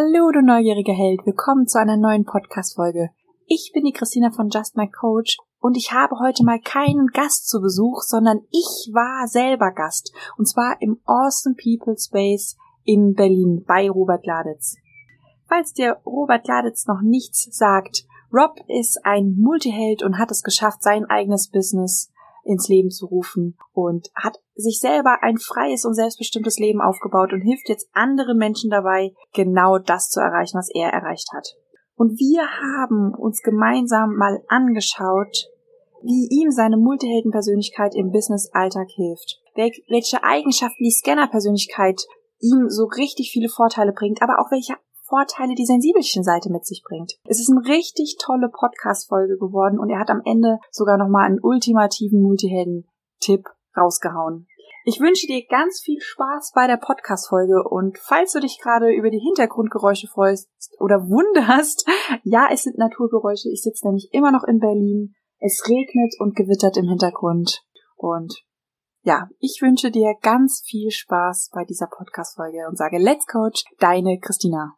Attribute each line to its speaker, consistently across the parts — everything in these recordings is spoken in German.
Speaker 1: Hallo, du neugieriger Held. Willkommen zu einer neuen Podcast-Folge. Ich bin die Christina von Just My Coach und ich habe heute mal keinen Gast zu Besuch, sondern ich war selber Gast. Und zwar im Awesome People Space in Berlin bei Robert Gladitz. Falls dir Robert Gladitz noch nichts sagt, Rob ist ein Multiheld und hat es geschafft, sein eigenes Business ins Leben zu rufen und hat sich selber ein freies und selbstbestimmtes Leben aufgebaut und hilft jetzt anderen Menschen dabei, genau das zu erreichen, was er erreicht hat. Und wir haben uns gemeinsam mal angeschaut, wie ihm seine Multiheldenpersönlichkeit im Business-Alltag hilft, welche Eigenschaften die Scanner-Persönlichkeit ihm so richtig viele Vorteile bringt, aber auch welche Vorteile die sensibelchen Seite mit sich bringt. Es ist eine richtig tolle Podcast-Folge geworden und er hat am Ende sogar nochmal einen ultimativen Multihelden-Tipp rausgehauen. Ich wünsche dir ganz viel Spaß bei der Podcast-Folge und falls du dich gerade über die Hintergrundgeräusche freust oder wunderst, ja, es sind Naturgeräusche. Ich sitze nämlich immer noch in Berlin. Es regnet und gewittert im Hintergrund und ja, ich wünsche dir ganz viel Spaß bei dieser Podcast-Folge und sage Let's Coach, deine Christina.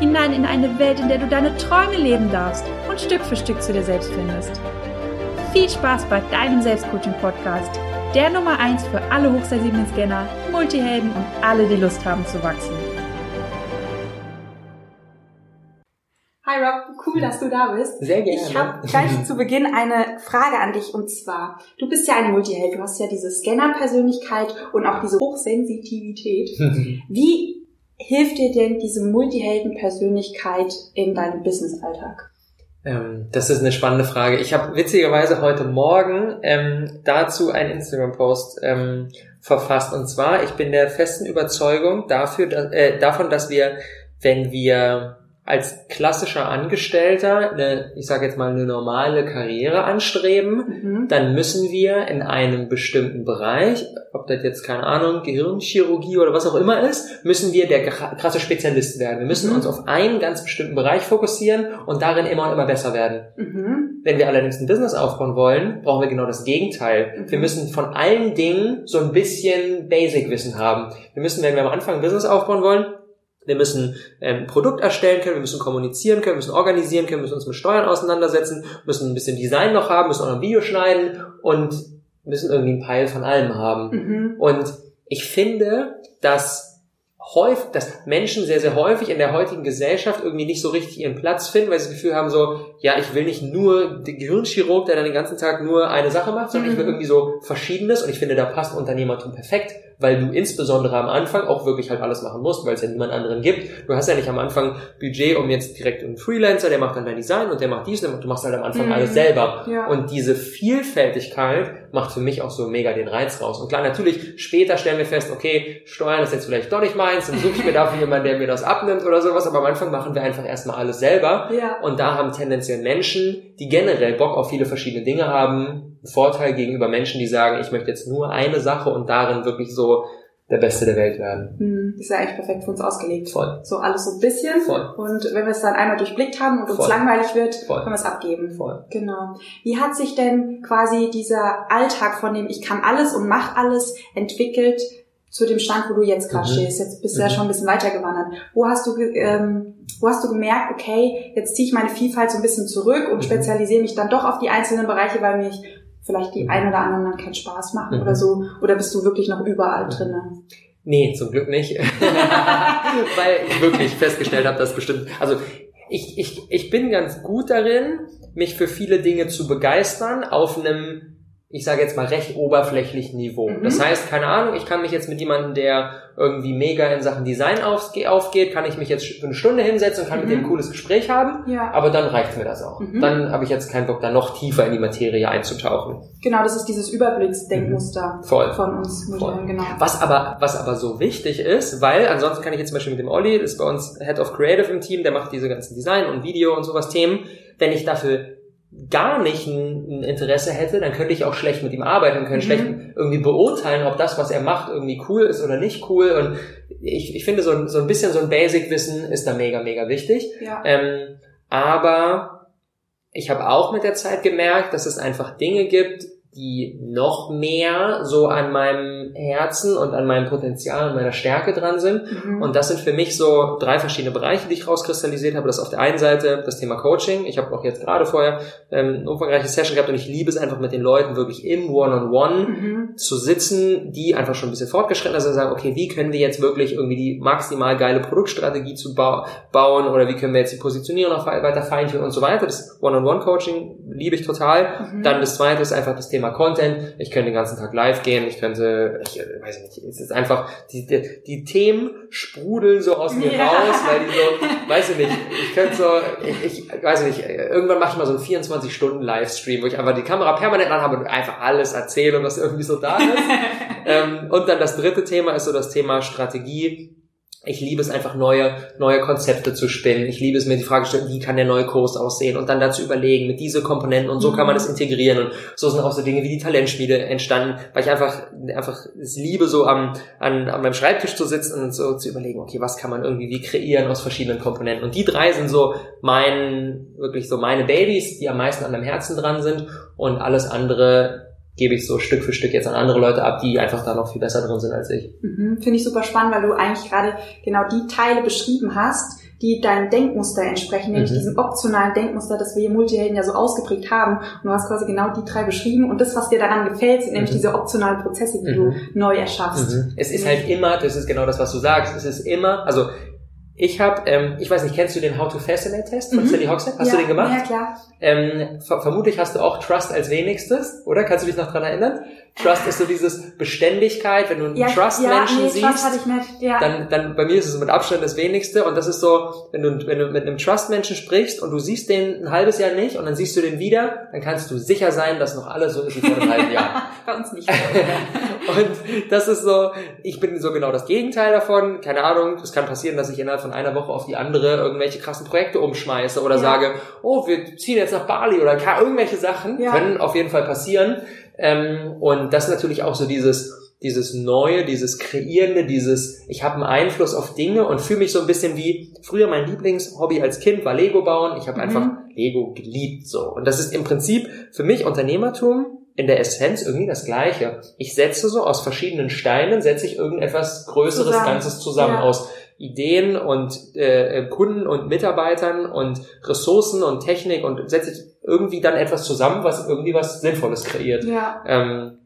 Speaker 1: hinein in eine Welt, in der du deine Träume leben darfst und Stück für Stück zu dir selbst findest. Viel Spaß bei deinem Selbstcoaching-Podcast, der Nummer 1 für alle hochsensiblen Scanner, Multihelden und alle, die Lust haben zu wachsen. Hi Rob, cool, dass du da bist.
Speaker 2: Sehr gerne.
Speaker 1: Ich habe gleich zu Beginn eine Frage an dich und zwar, du bist ja ein Multiheld, du hast ja diese Scanner-Persönlichkeit und auch diese Hochsensitivität. Wie hilft dir denn diese Multihelden-Persönlichkeit in deinem Business-Alltag?
Speaker 2: Ähm, das ist eine spannende Frage. Ich habe witzigerweise heute Morgen ähm, dazu einen Instagram-Post ähm, verfasst. Und zwar, ich bin der festen Überzeugung dafür, dass, äh, davon, dass wir, wenn wir als klassischer Angestellter eine, ich sage jetzt mal, eine normale Karriere anstreben, mhm. dann müssen wir in einem bestimmten Bereich, ob das jetzt, keine Ahnung, Gehirnchirurgie oder was auch immer ist, müssen wir der krasse Spezialist werden. Wir müssen mhm. uns auf einen ganz bestimmten Bereich fokussieren und darin immer und immer besser werden. Mhm. Wenn wir allerdings ein Business aufbauen wollen, brauchen wir genau das Gegenteil. Mhm. Wir müssen von allen Dingen so ein bisschen Basic-Wissen haben. Wir müssen, wenn wir am Anfang ein Business aufbauen wollen, wir müssen ähm, ein Produkt erstellen können, wir müssen kommunizieren können, wir müssen organisieren können, wir müssen uns mit Steuern auseinandersetzen, müssen ein bisschen Design noch haben, müssen auch noch ein Video schneiden und müssen irgendwie einen Peil von allem haben. Mhm. Und ich finde, dass häufig, dass Menschen sehr, sehr häufig in der heutigen Gesellschaft irgendwie nicht so richtig ihren Platz finden, weil sie das Gefühl haben so, ja, ich will nicht nur den Gehirnchirurg, der dann den ganzen Tag nur eine Sache macht, sondern mhm. ich will irgendwie so Verschiedenes und ich finde, da passt Unternehmertum perfekt, weil du insbesondere am Anfang auch wirklich halt alles machen musst, weil es ja niemand anderen gibt. Du hast ja nicht am Anfang Budget, um jetzt direkt einen Freelancer, der macht dann dein Design und der macht dies und du machst halt am Anfang mhm. alles selber. Ja. Und diese Vielfältigkeit macht für mich auch so mega den Reiz raus. Und klar, natürlich, später stellen wir fest, okay, Steuern ist jetzt vielleicht doch nicht meins, dann suche ich mir dafür jemanden, der mir das abnimmt oder sowas, aber am Anfang machen wir einfach erstmal alles selber. Ja. Und da haben tendenziell Menschen, die generell Bock auf viele verschiedene Dinge haben, Vorteil gegenüber Menschen, die sagen, ich möchte jetzt nur eine Sache und darin wirklich so der Beste der Welt werden.
Speaker 1: Hm, ist ja eigentlich perfekt für uns ausgelegt.
Speaker 2: Voll.
Speaker 1: So alles so ein bisschen.
Speaker 2: Voll.
Speaker 1: Und wenn wir es dann einmal durchblickt haben und uns Voll. langweilig wird, Voll. können wir es abgeben.
Speaker 2: Voll.
Speaker 1: Genau. Wie hat sich denn quasi dieser Alltag von dem ich kann alles und mach alles entwickelt zu dem Stand, wo du jetzt gerade mhm. stehst? Jetzt bist du mhm. ja schon ein bisschen weiter gewandert. Wo hast du ähm, wo hast du gemerkt, okay, jetzt ziehe ich meine Vielfalt so ein bisschen zurück und mhm. spezialisiere mich dann doch auf die einzelnen Bereiche, weil mich vielleicht die ein oder anderen dann keinen Spaß machen mhm. oder so? Oder bist du wirklich noch überall drinne?
Speaker 2: Nee, zum Glück nicht. Weil ich wirklich festgestellt habe, dass bestimmt, also ich, ich, ich bin ganz gut darin, mich für viele Dinge zu begeistern auf einem ich sage jetzt mal recht oberflächlichen Niveau. Mhm. Das heißt, keine Ahnung, ich kann mich jetzt mit jemandem, der irgendwie mega in Sachen Design aufgeht, kann ich mich jetzt für eine Stunde hinsetzen und kann mhm. mit dem ein cooles Gespräch haben, ja. aber dann reicht mir das auch. Mhm. Dann habe ich jetzt keinen Bock, da noch tiefer in die Materie einzutauchen.
Speaker 1: Genau, das ist dieses Überblicksdenkmuster
Speaker 2: mhm. Voll.
Speaker 1: von uns Voll.
Speaker 2: genau. Was aber, was aber so wichtig ist, weil ansonsten kann ich jetzt zum Beispiel mit dem Olli, das ist bei uns Head of Creative im Team, der macht diese ganzen Design und Video und sowas Themen, wenn ich dafür gar nicht ein, Interesse hätte, dann könnte ich auch schlecht mit ihm arbeiten und könnte mhm. schlecht irgendwie beurteilen, ob das, was er macht, irgendwie cool ist oder nicht cool. Und ich, ich finde, so, ein so ein bisschen so ein Basic-Wissen ist da mega, mega wichtig. Ja. Ähm, aber ich habe auch mit der Zeit gemerkt, dass es einfach Dinge gibt, die noch mehr so an meinem Herzen und an meinem Potenzial und meiner Stärke dran sind. Mhm. Und das sind für mich so drei verschiedene Bereiche, die ich rauskristallisiert habe. Das ist auf der einen Seite das Thema Coaching. Ich habe auch jetzt gerade vorher ähm, eine umfangreiche Session gehabt und ich liebe es einfach mit den Leuten wirklich im One-on-One -on -One mhm. zu sitzen, die einfach schon ein bisschen fortgeschritten sind, also sagen, okay, wie können wir jetzt wirklich irgendwie die maximal geile Produktstrategie zu ba bauen oder wie können wir jetzt die Positionierung noch weiter feintunen und so weiter. Das One-on-One-Coaching liebe ich total. Mhm. Dann das zweite ist einfach das Thema Thema Content. Ich könnte den ganzen Tag live gehen. Ich könnte, ich weiß nicht, es ist einfach, die, die, die Themen sprudeln so aus mir ja. raus, weil die so, weiß ich nicht, ich könnte so, ich, ich weiß nicht, irgendwann mache ich mal so einen 24-Stunden-Livestream, wo ich einfach die Kamera permanent anhabe und einfach alles erzähle, was irgendwie so da ist. ähm, und dann das dritte Thema ist so das Thema Strategie ich liebe es einfach neue, neue Konzepte zu spinnen. Ich liebe es mir die Frage zu stellen, wie kann der neue Kurs aussehen und dann dazu überlegen mit diese Komponenten und so mhm. kann man das integrieren und so sind auch so Dinge wie die Talentschmiede entstanden, weil ich einfach, einfach es liebe so am, an, an meinem Schreibtisch zu sitzen und so zu überlegen, okay, was kann man irgendwie wie kreieren aus verschiedenen Komponenten und die drei sind so mein, wirklich so meine Babys, die am meisten an meinem Herzen dran sind und alles andere gebe ich so Stück für Stück jetzt an andere Leute ab, die einfach da noch viel besser drin sind als ich.
Speaker 1: Mhm, Finde ich super spannend, weil du eigentlich gerade genau die Teile beschrieben hast, die deinem Denkmuster entsprechen, nämlich mhm. diesem optionalen Denkmuster, das wir hier Multihelden ja so ausgeprägt haben. Und du hast quasi genau die drei beschrieben. Und das, was dir daran gefällt, sind mhm. nämlich diese optionalen Prozesse, die mhm. du neu erschaffst.
Speaker 2: Mhm. Es ist halt immer, das ist genau das, was du sagst, es ist immer, also ich habe, ähm, ich weiß nicht, kennst du den How to Fascinate Test von mhm. Sally Hogshead? Hast ja, du den gemacht?
Speaker 1: Ja, klar.
Speaker 2: Ähm, ver vermutlich hast du auch Trust als wenigstes, oder? Kannst du dich noch dran erinnern? Trust ist so dieses Beständigkeit, wenn du einen ja, Trust-Menschen ja, nee, siehst, Trust nicht. Ja. dann, dann bei mir ist es mit Abstand das wenigste und das ist so, wenn du, wenn du mit einem Trust-Menschen sprichst und du siehst den ein halbes Jahr nicht und dann siehst du den wieder, dann kannst du sicher sein, dass noch alles so ist wie vor einem halben Jahr.
Speaker 1: bei uns nicht.
Speaker 2: und das ist so, ich bin so genau das Gegenteil davon, keine Ahnung, es kann passieren, dass ich innerhalb von einer Woche auf die andere irgendwelche krassen Projekte umschmeiße oder ja. sage, oh, wir ziehen jetzt nach Bali oder irgendwelche Sachen, können auf jeden Fall passieren. Ähm, und das ist natürlich auch so dieses, dieses Neue, dieses Kreierende, dieses, ich habe einen Einfluss auf Dinge und fühle mich so ein bisschen wie, früher mein Lieblingshobby als Kind war Lego bauen. Ich habe mhm. einfach Lego geliebt so. Und das ist im Prinzip für mich Unternehmertum in der Essenz irgendwie das Gleiche. Ich setze so aus verschiedenen Steinen, setze ich irgendetwas Größeres zusammen. Ganzes zusammen ja. aus Ideen und äh, Kunden und Mitarbeitern und Ressourcen und Technik und setze ich irgendwie dann etwas zusammen, was irgendwie was Sinnvolles kreiert. Ja. Ähm,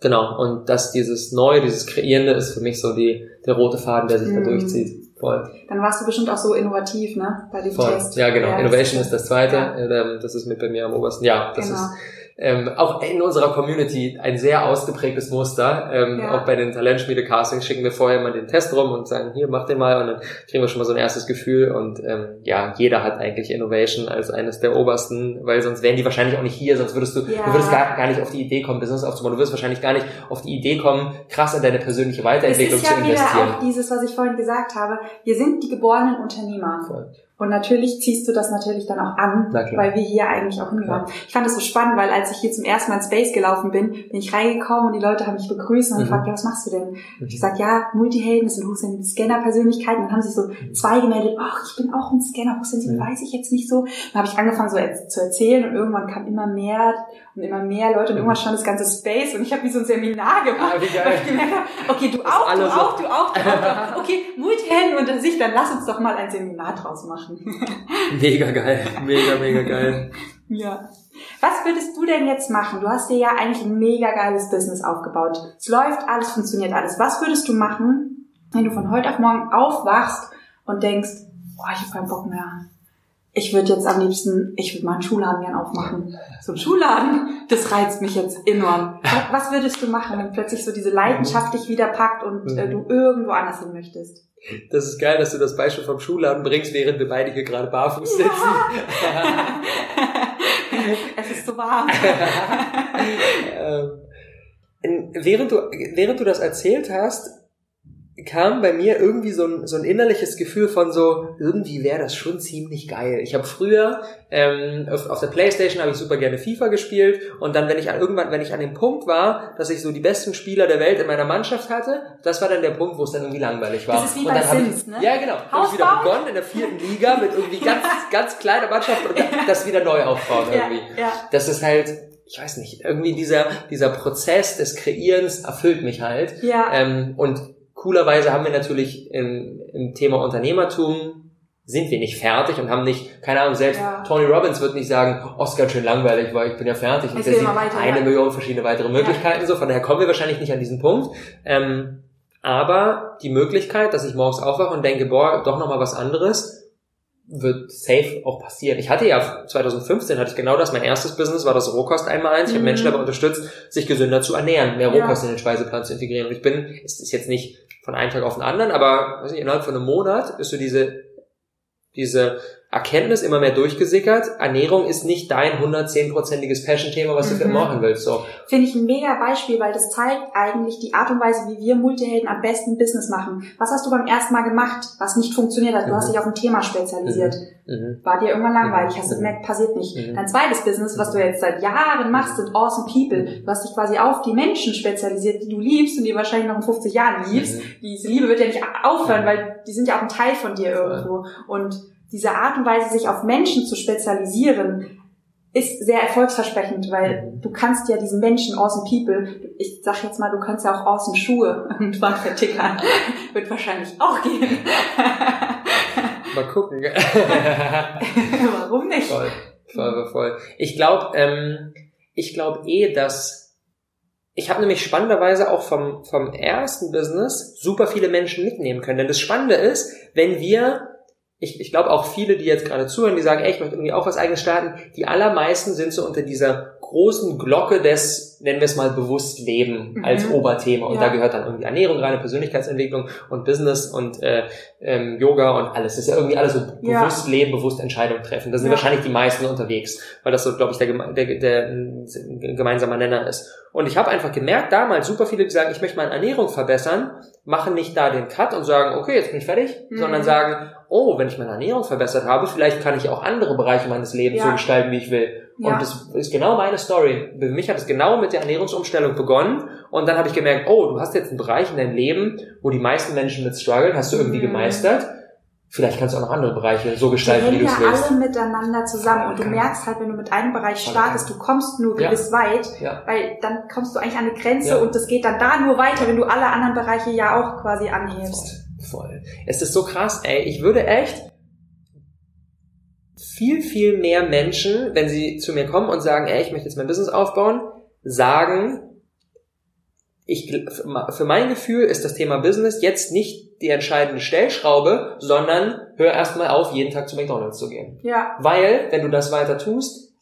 Speaker 2: genau. Und dass dieses Neue, dieses Kreierende ist für mich so die, der rote Faden, der sich mhm. da durchzieht. Voll.
Speaker 1: Dann warst du bestimmt auch so innovativ, ne? Bei dem
Speaker 2: Voll.
Speaker 1: Test.
Speaker 2: Ja, genau. Ja, Innovation ist das zweite. Ja. Ähm, das ist mit bei mir am obersten. Ja, das genau. ist ähm, auch in unserer Community ein sehr ausgeprägtes Muster. Ähm, ja. Auch bei den Talentschmiede-Castings schicken wir vorher mal den Test rum und sagen, hier, mach den mal und dann kriegen wir schon mal so ein erstes Gefühl und ähm, ja, jeder hat eigentlich Innovation als eines der obersten, weil sonst wären die wahrscheinlich auch nicht hier, sonst würdest du, ja. du würdest gar, gar nicht auf die Idee kommen, Business aufzubauen, du wirst wahrscheinlich gar nicht auf die Idee kommen, krass in deine persönliche Weiterentwicklung zu investieren. Das ist ja
Speaker 1: wieder auch dieses, was ich vorhin gesagt habe, wir sind die geborenen Unternehmer. Voll. Und natürlich ziehst du das natürlich dann auch an, weil wir hier eigentlich auch hingehören. Ja. Ich fand das so spannend, weil als ich hier zum ersten Mal in Space gelaufen bin, bin ich reingekommen und die Leute haben mich begrüßt und mhm. gefragt, ja, was machst du denn? Mhm. Ich sag, ja, Multihelden, das sind hochsensible Scanner-Persönlichkeiten. Dann haben sich so mhm. zwei gemeldet, ach, ich bin auch ein Scanner, hochsensibel, mhm. weiß ich jetzt nicht so. Dann habe ich angefangen so zu erzählen und irgendwann kam immer mehr und immer mehr Leute und irgendwann stand das ganze Space und ich habe wie so ein Seminar gemacht, ah, weil ich gemerkt habe, okay, du auch, du auch, du auch, du auch, okay, Multihelden unter sich, dann lass uns doch mal ein Seminar draus machen.
Speaker 2: mega geil, mega, mega geil.
Speaker 1: ja. Was würdest du denn jetzt machen? Du hast dir ja eigentlich ein mega geiles Business aufgebaut. Es läuft, alles funktioniert alles. Was würdest du machen, wenn du von heute auf morgen aufwachst und denkst, boah, ich habe keinen Bock mehr ich würde jetzt am liebsten, ich würde mal einen Schuhladen gern aufmachen. So ein Schuhladen, das reizt mich jetzt enorm. Was würdest du machen, wenn plötzlich so diese Leidenschaft dich wieder packt und äh, du irgendwo anders hin möchtest?
Speaker 2: Das ist geil, dass du das Beispiel vom Schuhladen bringst, während wir beide hier gerade barfuß sitzen. Ja.
Speaker 1: es ist so warm.
Speaker 2: ähm, während, du, während du das erzählt hast, kam bei mir irgendwie so ein, so ein innerliches Gefühl von so, irgendwie wäre das schon ziemlich geil. Ich habe früher ähm, auf, auf der Playstation habe ich super gerne FIFA gespielt und dann, wenn ich an, irgendwann, wenn ich an dem Punkt war, dass ich so die besten Spieler der Welt in meiner Mannschaft hatte, das war dann der Punkt, wo es dann irgendwie langweilig war.
Speaker 1: Das ist wie
Speaker 2: und
Speaker 1: bei
Speaker 2: dann
Speaker 1: Sims,
Speaker 2: ich,
Speaker 1: ne?
Speaker 2: Ja, genau. Habe ich wieder begonnen in der vierten Liga mit irgendwie ganz, ganz kleiner Mannschaft und das wieder neu aufbauen irgendwie.
Speaker 1: Ja, ja.
Speaker 2: Das ist halt, ich weiß nicht, irgendwie dieser, dieser Prozess des Kreierens erfüllt mich halt.
Speaker 1: Ja.
Speaker 2: Ähm, und coolerweise haben wir natürlich im, im Thema Unternehmertum sind wir nicht fertig und haben nicht, keine Ahnung, selbst
Speaker 1: Ja.
Speaker 2: Tony Robbins wird nicht sagen, oh, ist ganz schön langweilig, weil ich bin ja fertig. Und der sieht
Speaker 1: weiter,
Speaker 2: eine
Speaker 1: ja.
Speaker 2: Million verschiedene weitere Möglichkeiten so, von daher kommen wir wahrscheinlich nicht an diesen Punkt. Ähm, aber die Möglichkeit, dass ich morgens aufwache und denke, boah, doch nochmal was anderes, wird safe auch passieren. Ich hatte ja 2015 hatte ich genau das. Mein erstes Business war das Rohkost einmal eins. Ich habe
Speaker 1: Mhm.
Speaker 2: Menschen dabei unterstützt, sich gesünder zu ernähren, mehr
Speaker 1: Ja.
Speaker 2: Rohkost in den Speiseplan zu integrieren. Und ich bin, es ist jetzt nicht von einem Tag auf den anderen, aber weiß nicht, innerhalb von einem Monat ist so diese diese Erkenntnis immer mehr durchgesickert. Ernährung ist nicht dein 110-prozentiges Passion-Thema, was du für
Speaker 1: Mhm.
Speaker 2: machen willst. So.
Speaker 1: Finde ich ein mega Beispiel, weil das zeigt eigentlich die Art und Weise, wie wir Multihelden am besten Business machen. Was hast du beim ersten Mal gemacht, was nicht funktioniert hat? Du
Speaker 2: Mhm.
Speaker 1: hast dich auf ein Thema spezialisiert.
Speaker 2: Mhm.
Speaker 1: War dir irgendwann langweilig,
Speaker 2: Mhm.
Speaker 1: hast du gemerkt, passiert nicht.
Speaker 2: Mhm.
Speaker 1: Dein zweites Business, was du jetzt seit Jahren machst, sind Awesome People. Du hast dich quasi auf die Menschen spezialisiert, die du liebst und die wahrscheinlich noch in 50 Jahren liebst.
Speaker 2: Mhm.
Speaker 1: Diese Liebe wird ja nicht aufhören,
Speaker 2: Mhm.
Speaker 1: weil die sind ja auch ein Teil von dir irgendwo. Und diese Art und Weise, sich auf Menschen zu spezialisieren, ist sehr erfolgsversprechend, weil du kannst ja diesen Menschen, awesome people, ich sag jetzt mal, du kannst ja auch awesome Schuhe irgendwann vertickern. Wird wahrscheinlich auch gehen.
Speaker 2: Mal gucken.
Speaker 1: Warum nicht?
Speaker 2: voll, voll, voll. Ich glaube, ähm, ich glaube eh, dass ich habe nämlich spannenderweise auch vom, vom ersten Business super viele Menschen mitnehmen können. Denn das Spannende ist, wenn wir, ich, ich glaube auch viele, die jetzt gerade zuhören, die sagen, ey, ich möchte irgendwie auch was eigenes starten, die allermeisten sind so unter dieser großen Glocke des, nennen wir es mal, bewusst Leben
Speaker 1: Mhm.
Speaker 2: als Oberthema. Und
Speaker 1: Ja.
Speaker 2: da gehört dann irgendwie Ernährung rein, Persönlichkeitsentwicklung und Business und äh, ähm, Yoga und alles. Das ist ja irgendwie alles so
Speaker 1: Ja.
Speaker 2: bewusst leben, bewusst Entscheidungen treffen. Da sind
Speaker 1: Ja.
Speaker 2: wahrscheinlich die meisten unterwegs, weil das so, glaube ich, der, der, der, der gemeinsame Nenner ist. Und ich habe einfach gemerkt, damals super viele, die sagen, ich möchte meine Ernährung verbessern, machen nicht da den Cut und sagen, okay, jetzt bin ich fertig,
Speaker 1: Mhm.
Speaker 2: sondern sagen, oh, wenn ich meine Ernährung verbessert habe, vielleicht kann ich auch andere Bereiche meines Lebens
Speaker 1: Ja.
Speaker 2: so gestalten, wie ich will.
Speaker 1: Ja.
Speaker 2: Und das ist genau meine Story. Für mich hat es genau mit der Ernährungsumstellung begonnen. Und dann habe ich gemerkt, oh, du hast jetzt einen Bereich in deinem Leben, wo die meisten Menschen mit strugglen, hast du irgendwie
Speaker 1: Mhm.
Speaker 2: gemeistert. Vielleicht kannst du auch noch andere Bereiche so gestalten, wie du
Speaker 1: ja
Speaker 2: es willst.
Speaker 1: alle miteinander zusammen und du
Speaker 2: Voll
Speaker 1: merkst halt, wenn du mit einem Bereich startest, du kommst nur
Speaker 2: Ja.
Speaker 1: gewiss weit,
Speaker 2: Ja.
Speaker 1: weil dann kommst du eigentlich an eine Grenze
Speaker 2: Ja.
Speaker 1: und das geht dann da nur weiter, wenn du alle anderen Bereiche ja auch quasi anhebst.
Speaker 2: Voll, voll. Es ist so krass, ey. Ich würde echt viel, viel mehr Menschen, wenn sie zu mir kommen und sagen, ey, ich möchte jetzt mein Business aufbauen, sagen, ich, für mein Gefühl ist das Thema Business jetzt nicht die entscheidende Stellschraube, sondern hör erstmal auf, jeden Tag zu McDonalds zu gehen.
Speaker 1: Ja,
Speaker 2: Weil, wenn du das weiter tust,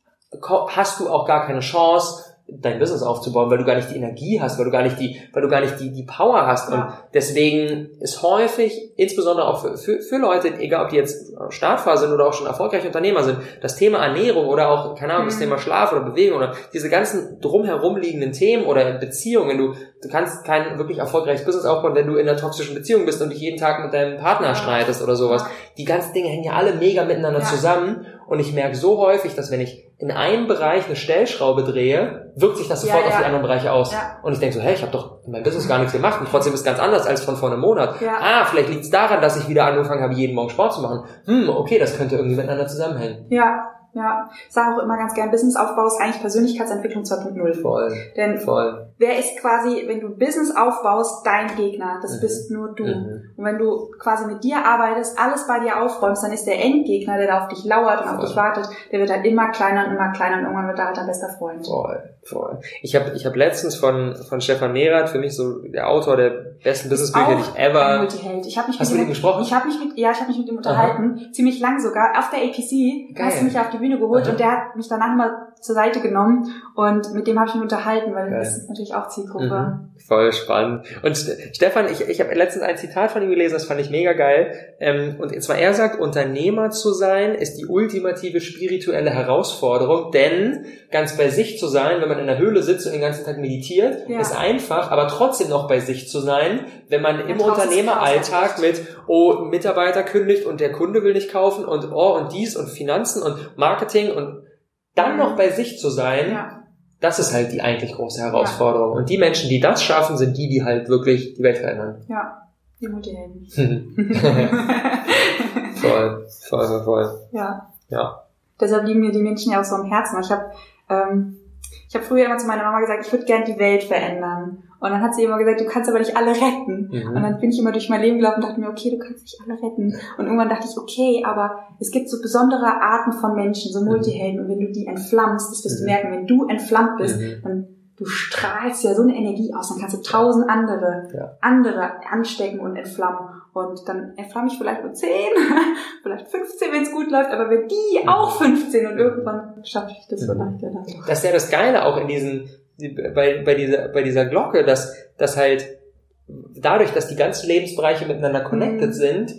Speaker 2: hast du auch gar keine Chance, dein Business aufzubauen, weil du gar nicht die Energie hast, weil du gar nicht die, weil du gar nicht die, die Power hast. Und deswegen ist häufig, insbesondere auch für, für, für Leute, egal ob die jetzt Startphase sind oder auch schon erfolgreiche Unternehmer sind, das Thema Ernährung oder auch, keine Ahnung, das
Speaker 1: Mhm.
Speaker 2: Thema Schlaf oder Bewegung oder diese ganzen drumherum liegenden Themen oder Beziehungen, du, du kannst kein wirklich erfolgreiches Business aufbauen, wenn du in einer toxischen Beziehung bist und dich jeden Tag mit deinem Partner
Speaker 1: Ja.
Speaker 2: streitest oder sowas. Die ganzen Dinge hängen ja alle mega miteinander
Speaker 1: Ja.
Speaker 2: zusammen und ich merke so häufig, dass wenn ich in einem Bereich eine Stellschraube drehe, wirkt sich das
Speaker 1: Ja,
Speaker 2: sofort auf
Speaker 1: ja.
Speaker 2: die anderen Bereiche aus.
Speaker 1: Ja.
Speaker 2: Und ich denke so, hey, ich habe doch in meinem Business gar nichts gemacht und trotzdem ist es ganz anders als von vor einem Monat.
Speaker 1: Ja.
Speaker 2: Ah, vielleicht liegt es daran, dass ich wieder angefangen habe, jeden Morgen Sport zu machen. Hm, okay, das könnte irgendwie miteinander zusammenhängen.
Speaker 1: ja. Ja, ich sage auch immer ganz gern, Businessaufbau ist eigentlich Persönlichkeitsentwicklung 2.0.
Speaker 2: Voll.
Speaker 1: Denn
Speaker 2: Voll.
Speaker 1: wer ist quasi, wenn du Business aufbaust, dein Gegner? Das
Speaker 2: Mhm.
Speaker 1: bist nur du.
Speaker 2: Mhm.
Speaker 1: Und wenn du quasi mit dir arbeitest, alles bei dir aufräumst, dann ist der Endgegner, der da auf dich lauert und auf
Speaker 2: Voll.
Speaker 1: dich wartet, der wird halt immer kleiner und immer kleiner und irgendwann wird er halt dein bester Freund.
Speaker 2: Voll, voll. Ich habe ich hab letztens von, von Stefan Nerath, für mich so der Autor der besten Businessbücher, die ich ever...
Speaker 1: Multiheld. Ich habe mich
Speaker 2: Hast du mit ihm gesprochen?
Speaker 1: Ich habe mich mit, ja, ich habe mich mit ihm unterhalten, ziemlich lang sogar. Auf der APC
Speaker 2: Geil.
Speaker 1: hast du mich auf die Bühne geholt
Speaker 2: Aha.
Speaker 1: und der hat mich danach mal zur Seite genommen und mit dem habe ich mich unterhalten, weil
Speaker 2: Geil.
Speaker 1: das ist natürlich auch Zielgruppe.
Speaker 2: Mhm. Voll spannend. Und Ste- Stefan, ich, ich habe letztens ein Zitat von ihm gelesen, das fand ich mega geil. Ähm, und zwar er sagt, Unternehmer zu sein ist die ultimative spirituelle Herausforderung, denn ganz bei sich zu sein, wenn man in der Höhle sitzt und den ganzen Tag meditiert,
Speaker 1: Ja.
Speaker 2: ist einfach, aber trotzdem noch bei sich zu sein, wenn man im
Speaker 1: draußen ist
Speaker 2: Unternehmeralltag mit, oh, Mitarbeiter kündigt und der Kunde will nicht kaufen und oh, und dies und Finanzen und Marketing und dann
Speaker 1: Mhm.
Speaker 2: noch bei sich zu sein,
Speaker 1: Ja.
Speaker 2: das ist halt die eigentlich große Herausforderung. Und die Menschen, die das schaffen, sind die, die halt wirklich die Welt verändern.
Speaker 1: Ja. Die Multihelden.
Speaker 2: voll, voll, voll, voll.
Speaker 1: ja.
Speaker 2: Ja.
Speaker 1: Deshalb liegen mir die Menschen ja auch so am Herzen. Ich habe ähm, ich habe früher immer zu meiner Mama gesagt, ich würde gern die Welt verändern. Und dann hat sie immer gesagt, du kannst aber nicht alle retten.
Speaker 2: Mhm.
Speaker 1: Und dann bin ich immer durch mein Leben gelaufen und dachte mir, okay, du kannst nicht alle retten. Und irgendwann dachte ich, okay, aber es gibt so besondere Arten von Menschen, so Multihelden. Und wenn du die entflammst, das wirst du
Speaker 2: Mhm.
Speaker 1: merken, wenn du entflammt bist,
Speaker 2: Mhm.
Speaker 1: dann du strahlst ja so eine Energie aus, dann kannst du tausend andere,
Speaker 2: Ja.
Speaker 1: andere anstecken und entflammen. Und dann entflamme ich vielleicht nur zehn, vielleicht 15, wenn es gut läuft, aber wenn die
Speaker 2: Mhm.
Speaker 1: auch 15 und irgendwann schaffe ich das
Speaker 2: Mhm.
Speaker 1: vielleicht ja dann.
Speaker 2: Das ist ja das Geile auch in diesen, bei, bei dieser, bei dieser Glocke, dass, dass halt dadurch, dass die ganzen Lebensbereiche miteinander connected
Speaker 1: Mhm.
Speaker 2: sind,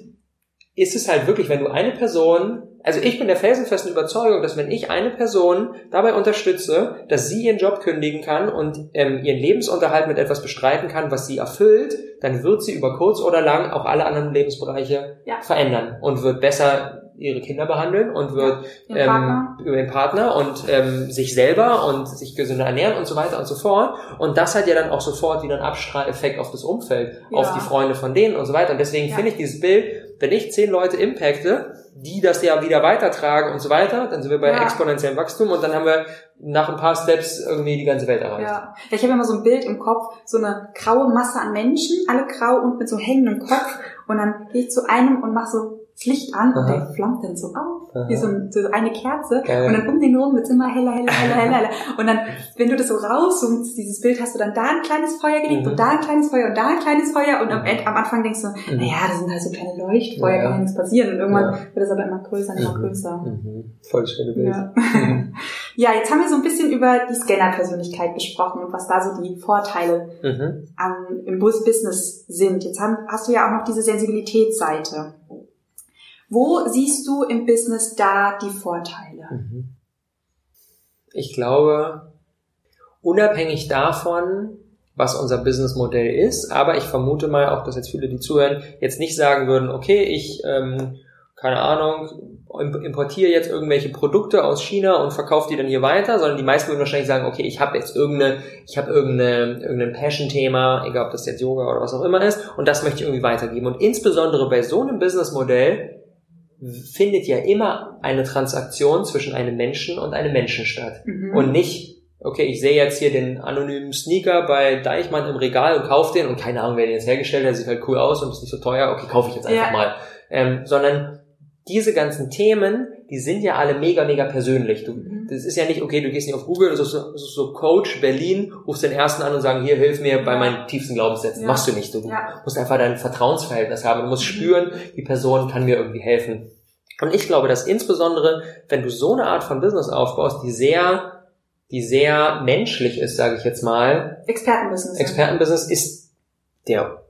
Speaker 2: ist es halt wirklich, wenn du eine Person, also ich bin der felsenfesten Überzeugung, dass wenn ich eine Person dabei unterstütze, dass sie ihren Job kündigen kann und ähm, ihren Lebensunterhalt mit etwas bestreiten kann, was sie erfüllt, dann wird sie über kurz oder lang auch alle anderen Lebensbereiche
Speaker 1: Ja.
Speaker 2: verändern und wird besser ihre Kinder behandeln und wird
Speaker 1: Ihr
Speaker 2: ähm,
Speaker 1: Partner.
Speaker 2: über den Partner und ähm, sich selber und sich gesünder ernähren und so weiter und so fort. Und das hat ja dann auch sofort wieder einen Abstrahleffekt auf das Umfeld,
Speaker 1: Ja.
Speaker 2: auf die Freunde von denen und so weiter. Und deswegen
Speaker 1: Ja.
Speaker 2: finde ich dieses Bild, wenn ich zehn Leute impacte, die das ja wieder weitertragen und so weiter, dann sind wir bei
Speaker 1: Ja.
Speaker 2: exponentiellem Wachstum und dann haben wir nach ein paar Steps irgendwie die ganze Welt erreicht.
Speaker 1: Ja. Ich habe immer so ein Bild im Kopf, so eine graue Masse an Menschen, alle grau und mit so hängendem Kopf. Und dann gehe ich zu einem und mache so Licht an und
Speaker 2: Aha.
Speaker 1: der flammt dann so auf,
Speaker 2: Aha.
Speaker 1: wie so, ein, so eine Kerze.
Speaker 2: Geil.
Speaker 1: Und dann um den rum wird's immer heller, heller, heller, heller, heller. Und dann, wenn du das so rauszoomst, dieses Bild, hast du dann da ein kleines Feuer gelegt
Speaker 2: Mhm.
Speaker 1: und da ein kleines Feuer und da ein kleines Feuer. Und am,
Speaker 2: Mhm.
Speaker 1: Ende, am Anfang denkst du,
Speaker 2: Mhm.
Speaker 1: naja, das sind halt so kleine Leuchtfeuer,
Speaker 2: Ja.
Speaker 1: kann ja nichts passieren. Und irgendwann
Speaker 2: Ja.
Speaker 1: wird es aber immer größer und immer
Speaker 2: Mhm.
Speaker 1: größer.
Speaker 2: Mhm. Voll schöne Bild.
Speaker 1: Ja. ja, jetzt haben wir so ein bisschen über die Scanner-Persönlichkeit gesprochen und was da so die Vorteile
Speaker 2: Mhm.
Speaker 1: an, im Bus Business sind. Jetzt haben, hast du ja auch noch diese Sensibilitätsseite. Wo siehst du im Business da die Vorteile?
Speaker 2: Mhm. Ich glaube, unabhängig davon, was unser Businessmodell ist, aber ich vermute mal auch, dass jetzt viele, die zuhören, jetzt nicht sagen würden, okay, ich, ähm, keine Ahnung, im- importiere jetzt irgendwelche Produkte aus China und verkaufe die dann hier weiter, sondern die meisten würden wahrscheinlich sagen, okay, ich habe jetzt irgendeine, ich habe irgendeine, irgendein Passion-Thema, egal ob das jetzt Yoga oder was auch immer ist, und das möchte ich irgendwie weitergeben. Und insbesondere bei so einem Businessmodell findet ja immer eine Transaktion zwischen einem Menschen und einem Menschen statt.
Speaker 1: Mhm.
Speaker 2: Und nicht, okay, ich sehe jetzt hier den anonymen Sneaker bei Deichmann im Regal und kaufe den und keine Ahnung, wer den jetzt hergestellt hat, sieht halt cool aus und ist nicht so teuer, okay, kaufe ich jetzt einfach
Speaker 1: Ja.
Speaker 2: mal. Ähm, sondern diese ganzen Themen, die sind ja alle mega, mega persönlich. Du,
Speaker 1: Mhm.
Speaker 2: das ist ja nicht, okay, du gehst nicht auf Google, das ist so, so Coach Berlin, rufst den ersten an und sagen, hier, hilf mir bei meinen tiefsten Glaubenssätzen.
Speaker 1: Ja.
Speaker 2: Machst du nicht. Du
Speaker 1: Ja.
Speaker 2: musst einfach dein Vertrauensverhältnis haben. Du musst
Speaker 1: Mhm.
Speaker 2: spüren, die Person kann mir irgendwie helfen. Und ich glaube, dass insbesondere, wenn du so eine Art von Business aufbaust, die sehr, die sehr menschlich ist, sage ich jetzt mal,
Speaker 1: Expertenbusiness.
Speaker 2: Expertenbusiness ist der,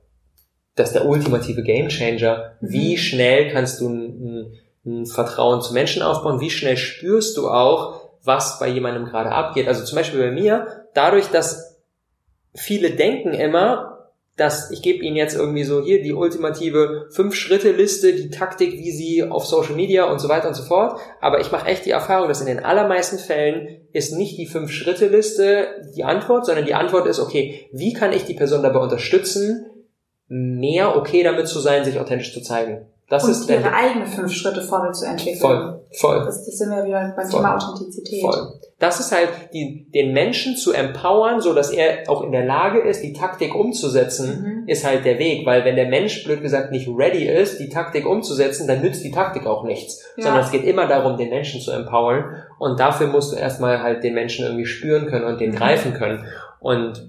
Speaker 2: das ist der ultimative Gamechanger.
Speaker 1: Mhm.
Speaker 2: Wie schnell kannst du ein, ein, ein Vertrauen zu Menschen aufbauen? Wie schnell spürst du auch, was bei jemandem gerade abgeht? Also zum Beispiel bei mir, dadurch, dass viele denken immer, dass ich gebe ihnen jetzt irgendwie so hier die ultimative Fünf-Schritte-Liste, die Taktik, wie sie auf Social Media und so weiter und so fort. Aber ich mache echt die Erfahrung, dass in den allermeisten Fällen ist nicht die Fünf-Schritte-Liste die Antwort, sondern die Antwort ist, okay, wie kann ich die Person dabei unterstützen, mehr okay damit zu sein, sich authentisch zu zeigen? Das
Speaker 1: und
Speaker 2: ist
Speaker 1: ihre
Speaker 2: der,
Speaker 1: eigene Fünf-Schritte-Formel zu entwickeln.
Speaker 2: voll, voll.
Speaker 1: Das, das sind wir wieder beim
Speaker 2: Voll.
Speaker 1: Thema Authentizität.
Speaker 2: Voll. Das ist halt die, den Menschen zu empowern, so dass er auch in der Lage ist, die Taktik umzusetzen,
Speaker 1: Mhm.
Speaker 2: ist halt der Weg, weil wenn der Mensch blöd gesagt nicht ready ist, die Taktik umzusetzen, dann nützt die Taktik auch nichts,
Speaker 1: Ja.
Speaker 2: sondern es geht immer darum, den Menschen zu empowern und dafür musst du erstmal halt den Menschen irgendwie spüren können und den
Speaker 1: Mhm.
Speaker 2: greifen können und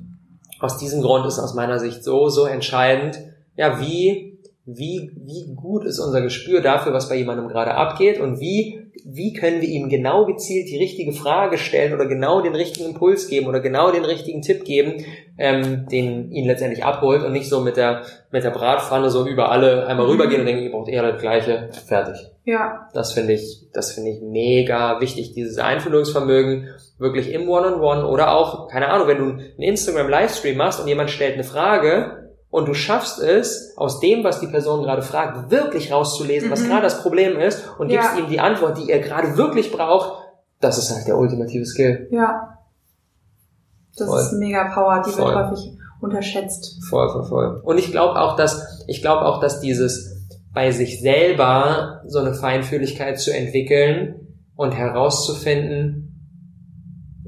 Speaker 2: aus diesem Grund ist aus meiner Sicht so so entscheidend, ja wie wie, wie gut ist unser Gespür dafür, was bei jemandem gerade abgeht und wie, wie können wir ihm genau gezielt die richtige Frage stellen oder genau den richtigen Impuls geben oder genau den richtigen Tipp geben, ähm, den ihn letztendlich abholt und nicht so mit der, mit der Bratpfanne so über alle einmal
Speaker 1: Mhm.
Speaker 2: rübergehen und denken, ihr braucht eher das Gleiche, fertig.
Speaker 1: Ja,
Speaker 2: Das finde ich, das finde ich mega wichtig, dieses Einfühlungsvermögen wirklich im One-on-One oder auch, keine Ahnung, wenn du einen Instagram-Livestream machst und jemand stellt eine Frage und du schaffst es, aus dem, was die Person gerade fragt, wirklich rauszulesen, was
Speaker 1: Mhm.
Speaker 2: gerade das Problem ist und
Speaker 1: Ja.
Speaker 2: gibst ihm die Antwort, die er gerade wirklich braucht, das ist halt der ultimative Skill.
Speaker 1: ja. Das
Speaker 2: Voll.
Speaker 1: ist mega Power, die
Speaker 2: Voll.
Speaker 1: wird häufig unterschätzt.
Speaker 2: Voll, voll, voll. Und ich glaube auch, dass, ich glaube auch, dass dieses bei sich selber so eine Feinfühligkeit zu entwickeln und herauszufinden,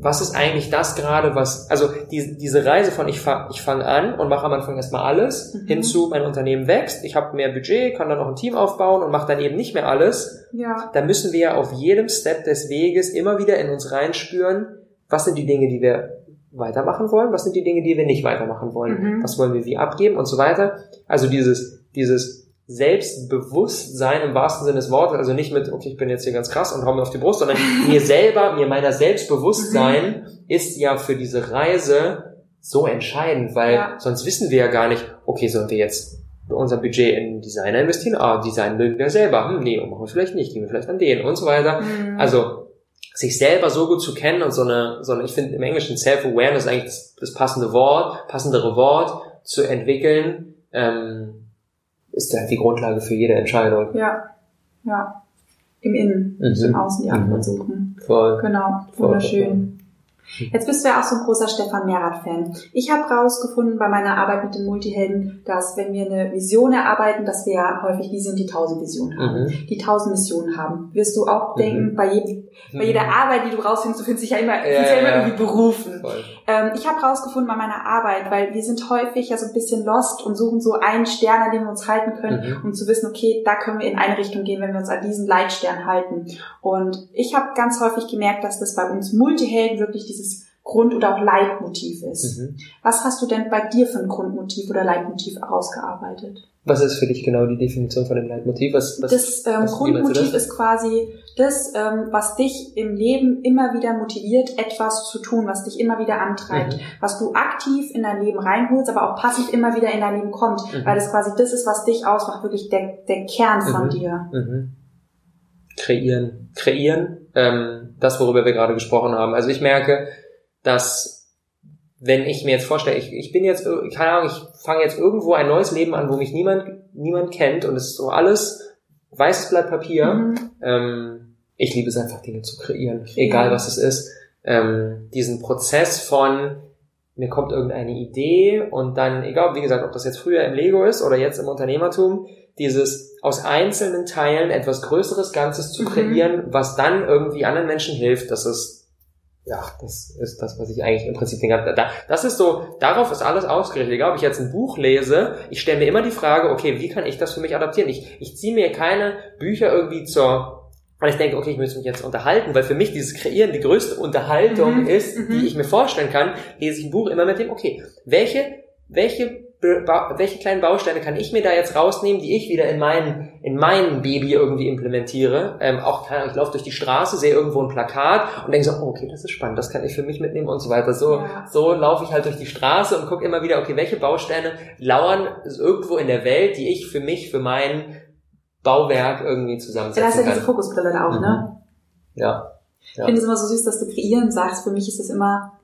Speaker 2: was ist eigentlich das gerade, was, also die, diese Reise von ich fange ich fang an und mache am Anfang erstmal alles,
Speaker 1: Mhm.
Speaker 2: hinzu mein Unternehmen wächst, ich habe mehr Budget, kann dann noch ein Team aufbauen und mache dann eben nicht mehr alles,
Speaker 1: Ja,
Speaker 2: da müssen wir ja auf jedem Step des Weges immer wieder in uns reinspüren, was sind die Dinge, die wir weitermachen wollen, was sind die Dinge, die wir nicht weitermachen wollen,
Speaker 1: Mhm.
Speaker 2: was wollen wir wie abgeben und so weiter. Also dieses, dieses Selbstbewusstsein im wahrsten Sinne des Wortes, also nicht mit, okay, ich bin jetzt hier ganz krass und hau mir auf die Brust, sondern mir selber, mir meiner Selbstbewusstsein ist ja für diese Reise so entscheidend, weil
Speaker 1: Ja.
Speaker 2: sonst wissen wir ja gar nicht, okay, sollen wir jetzt unser Budget in Designer investieren? Ah, Design mögen wir selber. Hm, nee, machen wir vielleicht nicht, gehen wir vielleicht an den und so weiter.
Speaker 1: Mhm.
Speaker 2: Also sich selber so gut zu kennen und so eine, so eine ich finde im Englischen Self-Awareness eigentlich das, das passende Wort, passendere Wort zu entwickeln, ähm, ist halt die Grundlage für jede Entscheidung.
Speaker 1: ja, ja. Im Innen,
Speaker 2: Mhm.
Speaker 1: im Außen die. Antwort suchen.
Speaker 2: Voll.
Speaker 1: Genau,
Speaker 2: Voll,
Speaker 1: wunderschön. Jetzt bist du ja auch so ein großer Stefan Merath-Fan. Ich habe rausgefunden bei meiner Arbeit mit den Multihelden, dass wenn wir eine Vision erarbeiten, dass wir ja häufig die sind die tausend Visionen haben,
Speaker 2: Mhm.
Speaker 1: die tausend Missionen haben. Wirst du auch
Speaker 2: Mhm.
Speaker 1: denken, bei, jedem, bei jeder Arbeit, die du rausfindest, du findest dich ja immer,
Speaker 2: Ja,
Speaker 1: ja immer irgendwie berufen. Ähm, ich habe rausgefunden bei meiner Arbeit, weil wir sind häufig ja so ein bisschen lost und suchen so einen Stern, an dem wir uns halten können,
Speaker 2: Mhm.
Speaker 1: um zu wissen, okay, da können wir in eine Richtung gehen, wenn wir uns an diesen Leitstern halten. Und ich habe ganz häufig gemerkt, dass das bei uns Multihelden wirklich dieses Grund- oder auch Leitmotiv ist.
Speaker 2: Mhm.
Speaker 1: Was hast du denn bei dir für ein Grundmotiv oder Leitmotiv herausgearbeitet?
Speaker 2: Was ist für dich genau die Definition von dem Leitmotiv? Was, was,
Speaker 1: das ähm,
Speaker 2: was-
Speaker 1: Grundmotiv
Speaker 2: das?
Speaker 1: ist quasi das, ähm, was dich im Leben immer wieder motiviert, etwas zu tun, was dich immer wieder antreibt,
Speaker 2: Mhm.
Speaker 1: was du aktiv in dein Leben reinholst, aber auch passiv immer wieder in dein Leben kommt,
Speaker 2: Mhm.
Speaker 1: weil das quasi das ist, was dich ausmacht, wirklich der, der Kern von
Speaker 2: Mhm.
Speaker 1: dir.
Speaker 2: Kreieren. Kreieren, ähm, das, worüber wir gerade gesprochen haben. Also ich merke, dass wenn ich mir jetzt vorstelle, ich, ich bin jetzt, keine Ahnung, ich fange jetzt irgendwo ein neues Leben an, wo mich niemand, niemand kennt und es ist so alles weißes Blatt Papier.
Speaker 1: Mhm.
Speaker 2: Ähm, ich liebe es einfach, Dinge zu kreieren,
Speaker 1: Kreieren.
Speaker 2: egal was es ist. Ähm, diesen Prozess von, mir kommt irgendeine Idee und dann, egal, wie gesagt, ob das jetzt früher im Lego ist oder jetzt im Unternehmertum, dieses aus einzelnen Teilen etwas Größeres Ganzes zu
Speaker 1: Mhm.
Speaker 2: kreieren, was dann irgendwie anderen Menschen hilft, das ist, ja, das ist das, was ich eigentlich im Prinzip den ganzen, da, das ist so, darauf ist alles ausgerichtet. Egal, ob ich jetzt ein Buch lese, ich stelle mir immer die Frage, okay, wie kann ich das für mich adaptieren? Ich, ich ziehe mir keine Bücher irgendwie zur, weil ich denke, okay, ich möchte mich jetzt unterhalten, weil für mich dieses Kreieren die größte Unterhaltung
Speaker 1: Mhm,
Speaker 2: ist,
Speaker 1: mhm.
Speaker 2: die ich mir vorstellen kann, lese ich ein Buch immer mit dem, okay, welche, welche, welche kleinen Bausteine kann ich mir da jetzt rausnehmen, die ich wieder in meinen, in meinem Baby irgendwie implementiere? Ähm, auch, keine Ahnung, ich laufe durch die Straße, sehe irgendwo ein Plakat und denke so, oh, okay, das ist spannend, das kann ich für mich mitnehmen und so weiter. So,
Speaker 1: Ja.
Speaker 2: so laufe ich halt durch die Straße und gucke immer wieder, okay, welche Bausteine lauern irgendwo in der Welt, die ich für mich, für mein Bauwerk irgendwie
Speaker 1: Ja, das ist
Speaker 2: zusammensetzen
Speaker 1: ja diese
Speaker 2: kann.
Speaker 1: Fokusbrille da auch,
Speaker 2: Mhm.
Speaker 1: ne?
Speaker 2: Ja.
Speaker 1: Ich
Speaker 2: Ja.
Speaker 1: finde es immer so süß, dass du kreieren sagst. Für mich ist es immer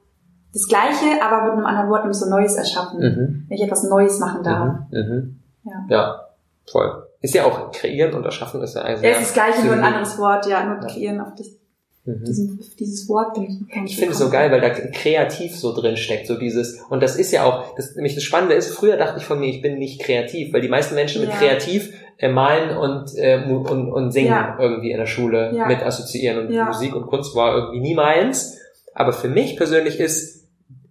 Speaker 1: das Gleiche, aber mit einem anderen Wort, nämlich so Neues erschaffen.
Speaker 2: Mhm.
Speaker 1: Wenn ich etwas Neues machen darf.
Speaker 2: Mhm. Mhm.
Speaker 1: Ja.
Speaker 2: ja, voll. Ist ja auch kreieren und erschaffen ist ja ein
Speaker 1: Ja, ist das Gleiche, nur ein anderes Wort, ja, nur
Speaker 2: Ja.
Speaker 1: kreieren auf das,
Speaker 2: Mhm.
Speaker 1: diesen, dieses Wort bin ich nicht
Speaker 2: Ich finde es so geil, weil da kreativ so drin steckt, so dieses, und das ist ja auch, das, nämlich das Spannende ist, früher dachte ich von mir, ich bin nicht kreativ, weil die meisten Menschen mit
Speaker 1: Ja.
Speaker 2: kreativ äh, Malen und, äh, und, und Singen
Speaker 1: Ja.
Speaker 2: irgendwie in der Schule mit assoziieren. Und. Musik und Kunst war irgendwie nie meins. Aber für mich persönlich ist,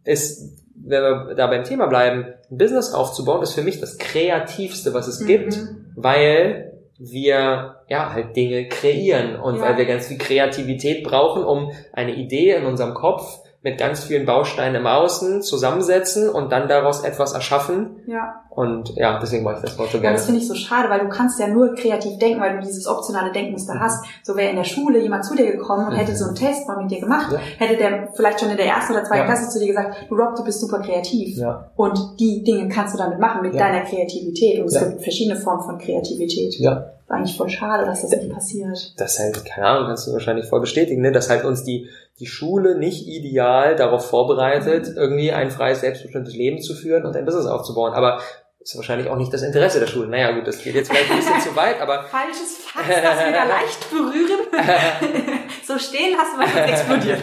Speaker 2: ist, wenn wir da beim Thema bleiben, ein Business aufzubauen, ist für mich das Kreativste, was es gibt,
Speaker 1: Mhm.
Speaker 2: weil wir ja halt Dinge kreieren und
Speaker 1: Ja.
Speaker 2: weil wir ganz viel Kreativität brauchen, um eine Idee in unserem Kopf mit ganz vielen Bausteinen im Außen zusammensetzen und dann daraus etwas erschaffen.
Speaker 1: Ja.
Speaker 2: Und ja, deswegen mache ich das Wort so
Speaker 1: Ja,
Speaker 2: gerne.
Speaker 1: das finde ich so schade, weil du kannst ja nur kreativ denken, weil du dieses optionale Denkmuster hast. So wäre in der Schule jemand zu dir gekommen und
Speaker 2: Mhm.
Speaker 1: hätte so einen Test mal mit dir gemacht,
Speaker 2: Ja.
Speaker 1: hätte der vielleicht schon in der ersten oder zweiten
Speaker 2: Ja.
Speaker 1: Klasse zu dir gesagt, du Rob, du bist super kreativ.
Speaker 2: Ja,
Speaker 1: Und die Dinge kannst du damit machen, mit
Speaker 2: Ja.
Speaker 1: deiner Kreativität. Und es
Speaker 2: Ja.
Speaker 1: gibt verschiedene Formen von Kreativität.
Speaker 2: ja.
Speaker 1: ist eigentlich voll schade, dass das nicht passiert.
Speaker 2: Das halt, keine Ahnung, kannst du wahrscheinlich voll bestätigen, ne? dass halt uns die, die Schule nicht ideal darauf vorbereitet, irgendwie ein freies, selbstbestimmtes Leben zu führen und ein Business aufzubauen. Aber ist wahrscheinlich auch nicht das Interesse der Schule. Naja, gut, das geht jetzt vielleicht ein bisschen zu weit, aber
Speaker 1: Falsches Fass, das wieder leicht berühren. so stehen lassen, weil sonst explodiert.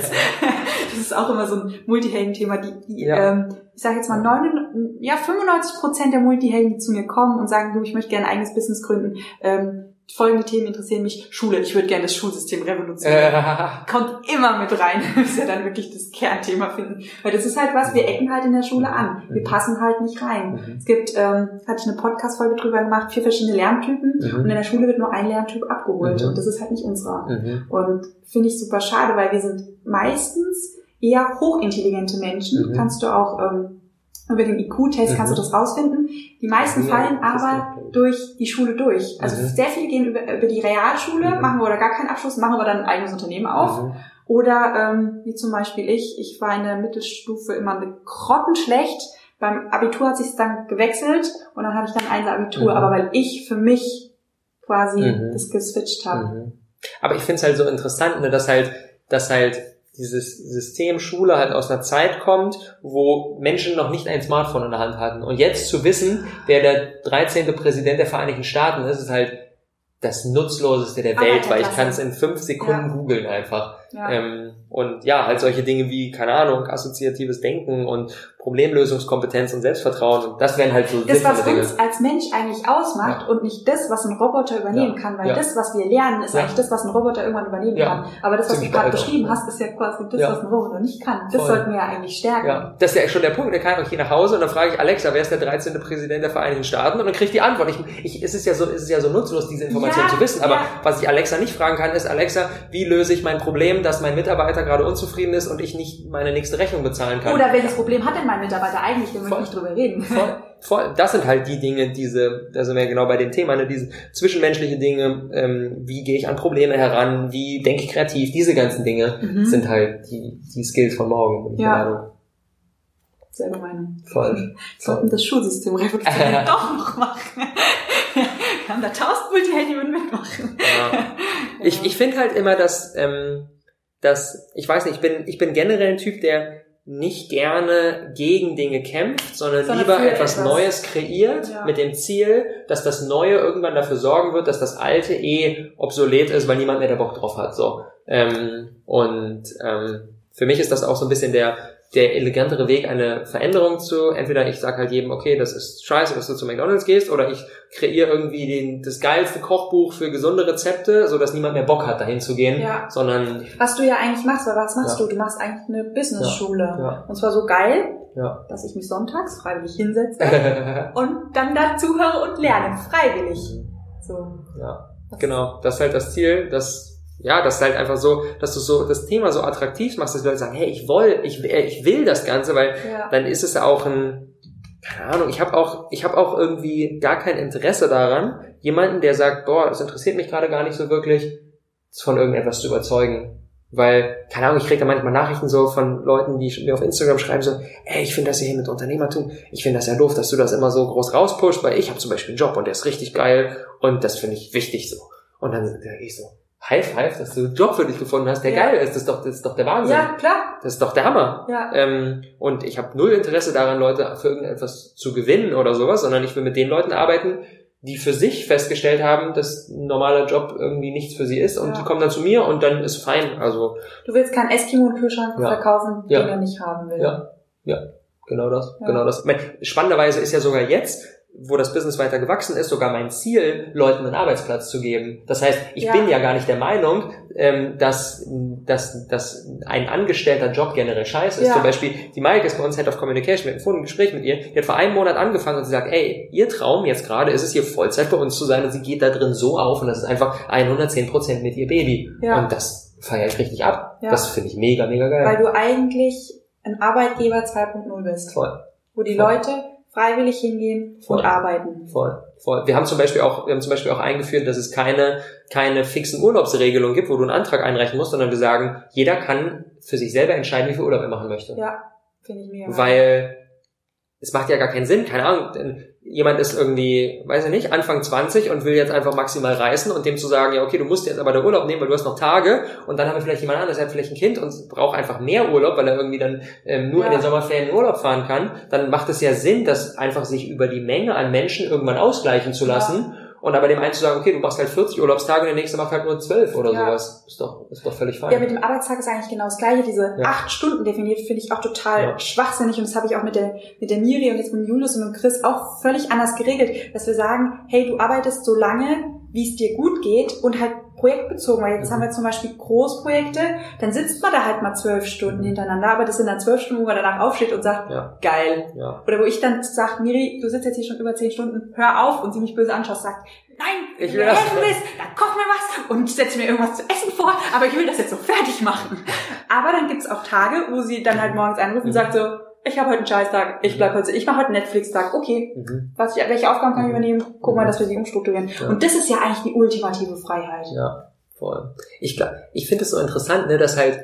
Speaker 1: Das ist auch immer so ein Multihelden-Thema. Die, die
Speaker 2: Ja.
Speaker 1: ähm, ich sage jetzt mal, 99, ja, 95 Prozent der Multihelden, die zu mir kommen und sagen, du, ich möchte gerne ein eigenes Business gründen, ähm, folgende Themen interessieren mich. Schule, ich würde gerne das Schulsystem revolutionieren.
Speaker 2: äh,
Speaker 1: kommt immer mit rein, bis wir dann wirklich das Kernthema finden. Weil das ist halt was, wir ecken halt in der Schule an. Wir passen halt nicht rein.
Speaker 2: Mhm.
Speaker 1: Es gibt, ähm, hatte ich eine Podcast-Folge drüber gemacht, vier verschiedene Lerntypen
Speaker 2: Mhm.
Speaker 1: und in der Schule wird nur ein Lerntyp abgeholt
Speaker 2: Mhm.
Speaker 1: und das ist halt nicht unserer.
Speaker 2: mhm.
Speaker 1: Und finde ich super schade, weil wir sind meistens eher hochintelligente Menschen.
Speaker 2: Mhm.
Speaker 1: Kannst du auch ähm, über den IQ-Test
Speaker 2: Mhm.
Speaker 1: kannst du das rausfinden. Die meisten
Speaker 2: Ja,
Speaker 1: fallen aber durch die Schule durch. Also
Speaker 2: Mhm.
Speaker 1: sehr viele gehen über, über die Realschule,
Speaker 2: Mhm.
Speaker 1: machen wir oder gar keinen Abschluss, machen wir dann ein eigenes Unternehmen auf.
Speaker 2: Mhm.
Speaker 1: Oder ähm, wie zum Beispiel ich, ich war in der Mittelstufe immer eine grottenschlecht. Beim Abitur hat sich dann gewechselt und dann hatte ich dann ein Abitur,
Speaker 2: Mhm.
Speaker 1: aber weil ich für mich quasi
Speaker 2: Mhm.
Speaker 1: das geswitcht habe.
Speaker 2: Mhm. Aber ich finde es halt so interessant, ne, dass halt, dass halt dieses System Schule halt aus einer Zeit kommt, wo Menschen noch nicht ein Smartphone in der Hand hatten. Und jetzt zu wissen, wer der 13. Präsident der Vereinigten Staaten ist, ist halt das Nutzloseste der Welt, weil ich kann es in fünf Sekunden
Speaker 1: Ja.
Speaker 2: googeln einfach.
Speaker 1: Ja.
Speaker 2: Ähm, und ja, halt solche Dinge wie, keine Ahnung, assoziatives Denken und Problemlösungskompetenz und Selbstvertrauen. Und das wären halt so
Speaker 1: das, was
Speaker 2: Dinge.
Speaker 1: uns als Mensch eigentlich ausmacht
Speaker 2: Ja.
Speaker 1: und nicht das, was ein Roboter übernehmen
Speaker 2: Ja.
Speaker 1: kann, weil das, was wir lernen, ist eigentlich das, was ein Roboter irgendwann übernehmen kann. Aber das, was
Speaker 2: Ziemlich
Speaker 1: du gerade beschrieben hast, ist ja quasi das, was ein Roboter nicht kann. Das
Speaker 2: Voll.
Speaker 1: sollten wir ja eigentlich stärken.
Speaker 2: Ja, das ist ja schon der Punkt. Der kann auch hier nach Hause und dann frage ich Alexa, wer ist der 13. Präsident der Vereinigten Staaten? Und dann kriege ich die Antwort. Ich, ich, es, ist ja so, es ist ja so nutzlos, diese Information zu wissen. Aber was ich Alexa nicht fragen kann, ist, Alexa, wie löse ich mein Problem, dass mein Mitarbeiter gerade unzufrieden ist und ich nicht meine nächste Rechnung bezahlen kann?
Speaker 1: Oder welches Problem hat denn mein Mitarbeiter eigentlich? Wir möchten nicht drüber reden.
Speaker 2: Voll, voll. Das sind halt die Dinge, diese, da sind wir genau bei dem Thema, ne, diese zwischenmenschliche Dinge, ähm, wie gehe ich an Probleme heran, wie denke ich kreativ, diese ganzen Dinge
Speaker 1: Mhm.
Speaker 2: sind halt die, die Skills von morgen, bin ich
Speaker 1: Ja. Selbe Meinung.
Speaker 2: Voll.
Speaker 1: Sollten das Schulsystem revolutionieren doch noch machen. Wir haben da tausend Multihelden, mitmachen.
Speaker 2: Ja. Ich, ich finde halt immer, dass, ähm, dass, ich weiß nicht, ich bin, ich bin generell ein Typ, der nicht gerne gegen Dinge kämpft, sondern,
Speaker 1: Sondern
Speaker 2: lieber etwas,
Speaker 1: etwas.
Speaker 2: Neues kreiert
Speaker 1: Ja.
Speaker 2: mit dem Ziel, dass das Neue irgendwann dafür sorgen wird, dass das Alte eh obsolet ist, weil niemand mehr da Bock drauf hat. So. Ähm, und ähm, für mich ist das auch so ein bisschen der der elegantere Weg, eine Veränderung zu, entweder ich sag halt jedem, okay, das ist scheiße, dass du zu McDonalds gehst, oder ich kreiere irgendwie den, das geilste Kochbuch für gesunde Rezepte, so dass niemand mehr Bock hat, dahin zu gehen,
Speaker 1: Ja.
Speaker 2: sondern
Speaker 1: Was du ja eigentlich machst, weil was machst
Speaker 2: Ja.
Speaker 1: du? Du machst eigentlich eine Business-Schule.
Speaker 2: ja,
Speaker 1: Und zwar so geil,
Speaker 2: ja.
Speaker 1: dass ich mich sonntags freiwillig hinsetze und dann da zuhöre und lerne. Freiwillig. So.
Speaker 2: ja, genau. Das ist halt das Ziel, dass ja, das ist halt einfach so, dass du so das Thema so attraktiv machst, dass die Leute sagen, hey, ich will, ich, will- ich will das Ganze, weil
Speaker 1: Ja.
Speaker 2: dann ist es auch ein, keine Ahnung, ich habe auch, ich habe auch irgendwie gar kein Interesse daran, jemanden, der sagt, boah, das interessiert mich gerade gar nicht so wirklich, von irgendetwas zu überzeugen. Weil, keine Ahnung, ich kriege da manchmal Nachrichten so von Leuten, die mir auf Instagram schreiben so, ey, ich finde das hier mit Unternehmertum, ich finde das ja doof, dass du das immer so groß rauspusht, weil ich habe zum Beispiel einen Job und der ist richtig geil und das finde ich wichtig so. Und dann sage ich so, High Five, dass du einen Job für dich gefunden hast, der
Speaker 1: Ja.
Speaker 2: geil ist, das ist doch, das ist doch der Wahnsinn.
Speaker 1: ja, klar.
Speaker 2: Das ist doch der Hammer.
Speaker 1: Ja.
Speaker 2: Ähm, und ich habe null Interesse daran, Leute für irgendetwas zu gewinnen oder sowas, sondern ich will mit den Leuten arbeiten, die für sich festgestellt haben, dass ein normaler Job irgendwie nichts für sie ist und
Speaker 1: Ja.
Speaker 2: die kommen dann zu mir und dann ist fein. Also
Speaker 1: Du willst keinen Eskimo-Kühlschrank
Speaker 2: Ja.
Speaker 1: verkaufen,
Speaker 2: Ja.
Speaker 1: den er nicht haben will.
Speaker 2: Ja. genau das,
Speaker 1: Ja.
Speaker 2: genau das. Ich meine, Spannenderweise ist ja sogar jetzt wo das Business weiter gewachsen ist, sogar mein Ziel, Leuten einen Arbeitsplatz zu geben. Das heißt, ich
Speaker 1: Ja.
Speaker 2: bin ja gar nicht der Meinung, ähm, dass, dass, dass ein angestellter Job generell scheiße ist.
Speaker 1: Ja.
Speaker 2: Zum Beispiel, die Maike ist bei uns Head of Communication, wir hatten vorhin ein Gespräch mit ihr, die hat vor einem Monat angefangen und sie sagt, ey, ihr Traum jetzt gerade ist es hier Vollzeit bei uns zu sein und sie geht da drin so auf und das ist einfach 110 Prozent mit ihr Baby.
Speaker 1: Ja.
Speaker 2: Und das feiere ich richtig ab.
Speaker 1: Ja.
Speaker 2: Das finde ich mega, mega geil.
Speaker 1: Weil du eigentlich ein Arbeitgeber 2.0 bist,
Speaker 2: Voll.
Speaker 1: wo die
Speaker 2: Voll.
Speaker 1: Leute freiwillig hingehen
Speaker 2: Voll.
Speaker 1: und arbeiten.
Speaker 2: Voll, voll. Wir haben zum Beispiel auch, wir haben zum Beispiel auch eingeführt, dass es keine, keine fixen Urlaubsregelungen gibt, wo du einen Antrag einreichen musst, sondern wir sagen, jeder kann für sich selber entscheiden, wie viel Urlaub er machen möchte.
Speaker 1: Ja, finde ich mega.
Speaker 2: Weil es macht ja gar keinen Sinn, keine Ahnung, denn jemand ist irgendwie, weiß ich nicht, Anfang 20 und will jetzt einfach maximal reisen und dem zu sagen, ja okay, du musst jetzt aber der Urlaub nehmen, weil du hast noch Tage und dann haben wir vielleicht jemand anderes, der hat vielleicht ein Kind und braucht einfach mehr Urlaub, weil er irgendwie dann ähm, nur in
Speaker 1: Ja.
Speaker 2: den Sommerferien in Urlaub fahren kann, dann macht es ja Sinn, das einfach sich über die Menge an Menschen irgendwann ausgleichen zu
Speaker 1: Ja.
Speaker 2: Und aber dem einen zu sagen, okay, du machst halt 40 Urlaubstage und der nächste macht halt nur 12 oder
Speaker 1: Ja.
Speaker 2: sowas. Ist doch, ist doch völlig fein.
Speaker 1: Ja, mit dem Arbeitstag ist eigentlich genau das Gleiche. Diese
Speaker 2: Ja.
Speaker 1: acht Stunden definiert finde ich auch total
Speaker 2: Ja.
Speaker 1: schwachsinnig und das habe ich auch mit der mit der Miri und jetzt mit dem Julius und mit dem Chris auch völlig anders geregelt, dass wir sagen, hey, du arbeitest so lange, wie es dir gut geht und halt projektbezogen, weil jetzt
Speaker 2: Mhm.
Speaker 1: haben wir zum Beispiel Großprojekte, dann sitzt man da halt mal zwölf Stunden hintereinander, aber das sind dann zwölf Stunden, wo man danach aufsteht und sagt,
Speaker 2: Ja.
Speaker 1: geil.
Speaker 2: ja.
Speaker 1: Oder wo ich dann sage, Miri, du sitzt jetzt hier schon über zehn Stunden, hör auf und sie mich böse anschaut, sagt, nein,
Speaker 2: Ich will
Speaker 1: helfen willst, dann koch mir was und setz mir irgendwas zu essen vor, aber ich will das jetzt so fertig machen. Aber dann gibt's auch Tage, wo sie dann halt morgens anruft und
Speaker 2: Mhm.
Speaker 1: sagt so, ich habe heute einen Scheißtag, ich bleib heute, ich mache heute Netflix-Tag, okay.
Speaker 2: Mhm.
Speaker 1: Was ich, welche Aufgaben kann ich
Speaker 2: Mhm.
Speaker 1: übernehmen? Guck mal, dass wir sie umstrukturieren.
Speaker 2: Ja.
Speaker 1: Und das ist ja eigentlich die ultimative Freiheit.
Speaker 2: Ja, voll. Ich, glaub- ich finde es so interessant, ne, dass halt,